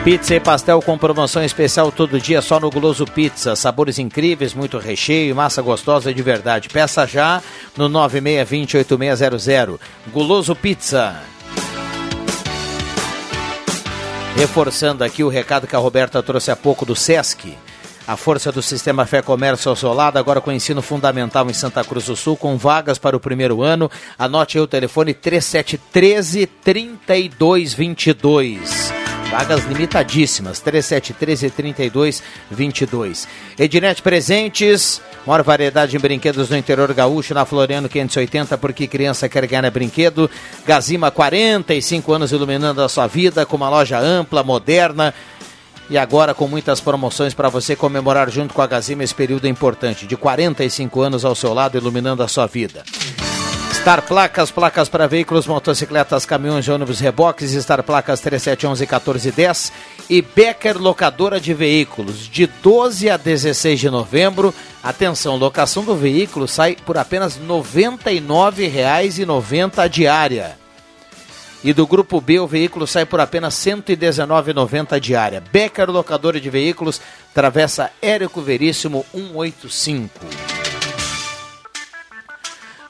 Pizza e pastel com promoção especial todo dia só no Guloso Pizza. Sabores incríveis, muito recheio, massa gostosa de verdade. Peça já no 96208600. Guloso Pizza. Reforçando aqui o recado que a Roberta trouxe há pouco do SESC. A força do Sistema Fé Comércio Solado, agora com ensino fundamental em Santa Cruz do Sul, com vagas para o primeiro ano. Anote aí o telefone 3713 3222. Vagas limitadíssimas, 3713 3222. Ednet Presentes, maior variedade de brinquedos no interior gaúcho, na Floriano 580, porque criança quer ganhar brinquedo. Gazima, 45 anos iluminando a sua vida, com uma loja ampla, moderna. E agora com muitas promoções para você comemorar junto com a Gazima esse período importante, de 45 anos ao seu lado, iluminando a sua vida. Star Placas, placas para veículos, motocicletas, caminhões, ônibus, reboques, Star Placas 3711 1410 e Becker Locadora de Veículos, de 12 a 16 de novembro. Atenção, locação do veículo sai por apenas R$ 99,90 a diária. E do grupo B, o veículo sai por apenas R$ 119,90 diária. Becker Locadora de Veículos, Travessa Érico Veríssimo 185.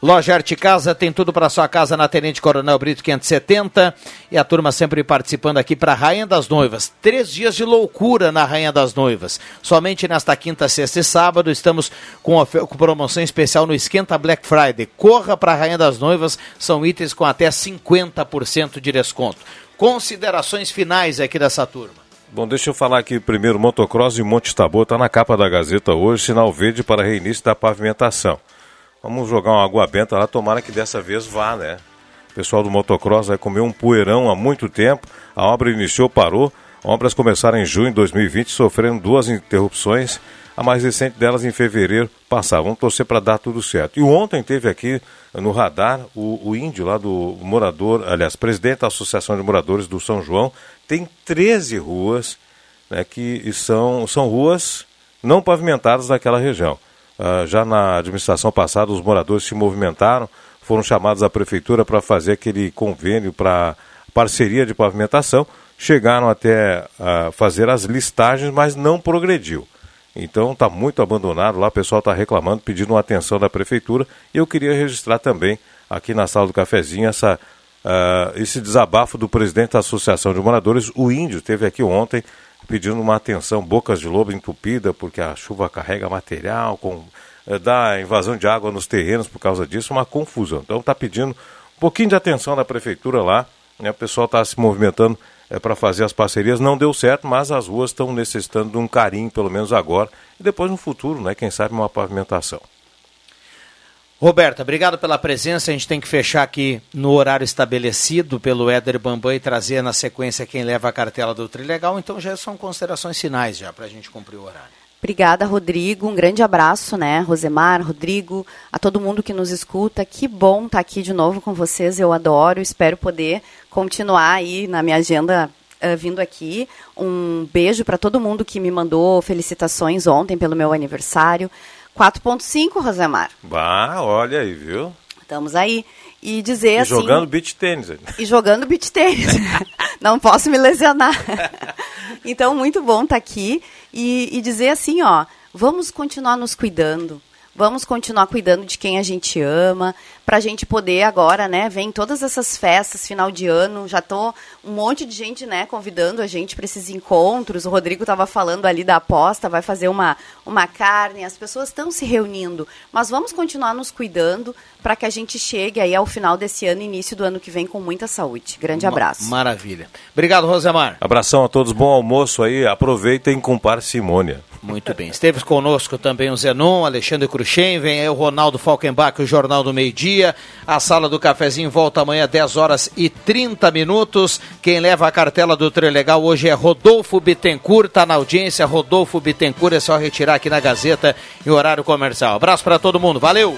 Loja Arte Casa tem tudo para sua casa na Tenente Coronel Brito 570 e a turma sempre participando aqui para a Rainha das Noivas. Três dias de loucura na Rainha das Noivas. Somente nesta quinta, sexta e sábado estamos com, com promoção especial no Esquenta Black Friday. Corra para a Rainha das Noivas, são itens com até 50% de desconto. Considerações finais aqui dessa turma. Bom, deixa eu falar aqui primeiro, motocross de Monte Tabor está na capa da Gazeta hoje, sinal verde para reinício da pavimentação. Vamos jogar uma água benta lá, tomara que dessa vez vá, né? O pessoal do motocross vai comer um poeirão há muito tempo. A obra iniciou, parou. Obras começaram em junho de 2020, sofrendo duas interrupções. A mais recente delas em fevereiro passado. Vamos torcer para dar tudo certo. E ontem teve aqui no radar o, o índio lá do morador, aliás, presidente da Associação de Moradores do São João. Tem 13 ruas né, que são, são ruas não pavimentadas naquela região. Uh, já na administração passada, os moradores se movimentaram, foram chamados à prefeitura para fazer aquele convênio para parceria de pavimentação, chegaram até uh, fazer as listagens, mas não progrediu. Então está muito abandonado lá, o pessoal está reclamando, pedindo uma atenção da prefeitura. E eu queria registrar também aqui na sala do cafezinho essa, uh, esse desabafo do presidente da Associação de Moradores, o Índio, teve aqui ontem pedindo uma atenção, bocas de lobo entupida, porque a chuva carrega material, com, é, dá invasão de água nos terrenos por causa disso, uma confusão. Então está pedindo um pouquinho de atenção da prefeitura lá, né? o pessoal está se movimentando é, para fazer as parcerias, não deu certo, mas as ruas estão necessitando de um carinho, pelo menos agora, e depois no futuro, né? quem sabe uma pavimentação. Roberta, obrigado pela presença. A gente tem que fechar aqui no horário estabelecido pelo Éder Bambam e trazer na sequência quem leva a cartela do Trilegal. Então já são considerações finais já para a gente cumprir o horário. Obrigada, Rodrigo. Um grande abraço, né, Rosemar, Rodrigo, a todo mundo que nos escuta. Que bom estar aqui de novo com vocês. Eu adoro. Espero poder continuar aí na minha agenda uh, vindo aqui. Um beijo para todo mundo que me mandou felicitações ontem pelo meu aniversário. 4.5, Rosemar. Bah, olha aí, viu? Estamos aí. E dizer e assim... jogando beach tênis. E jogando beach tênis. Não posso me lesionar. então, muito bom estar tá aqui. E, e dizer assim, ó, vamos continuar nos cuidando. Vamos continuar cuidando de quem a gente ama, para a gente poder agora, né? Vem todas essas festas, final de ano, já tô um monte de gente, né, convidando a gente para esses encontros. O Rodrigo estava falando ali da aposta, vai fazer uma, uma carne, as pessoas estão se reunindo, mas vamos continuar nos cuidando para que a gente chegue aí ao final desse ano, início do ano que vem com muita saúde. Grande abraço. Maravilha. Obrigado, Rosemar. Abração a todos, bom almoço aí, aproveitem com parcimônia. Muito bem. Esteve conosco também o Zenon, Alexandre Cruxem, vem aí o Ronaldo Falkenbach, o Jornal do Meio Dia. A sala do cafezinho volta amanhã, 10 horas e 30 minutos. Quem leva a cartela do Trilegal hoje é Rodolfo Bittencourt, está na audiência. Rodolfo Bittencourt, é só retirar aqui na Gazeta em horário comercial. Abraço para todo mundo, valeu!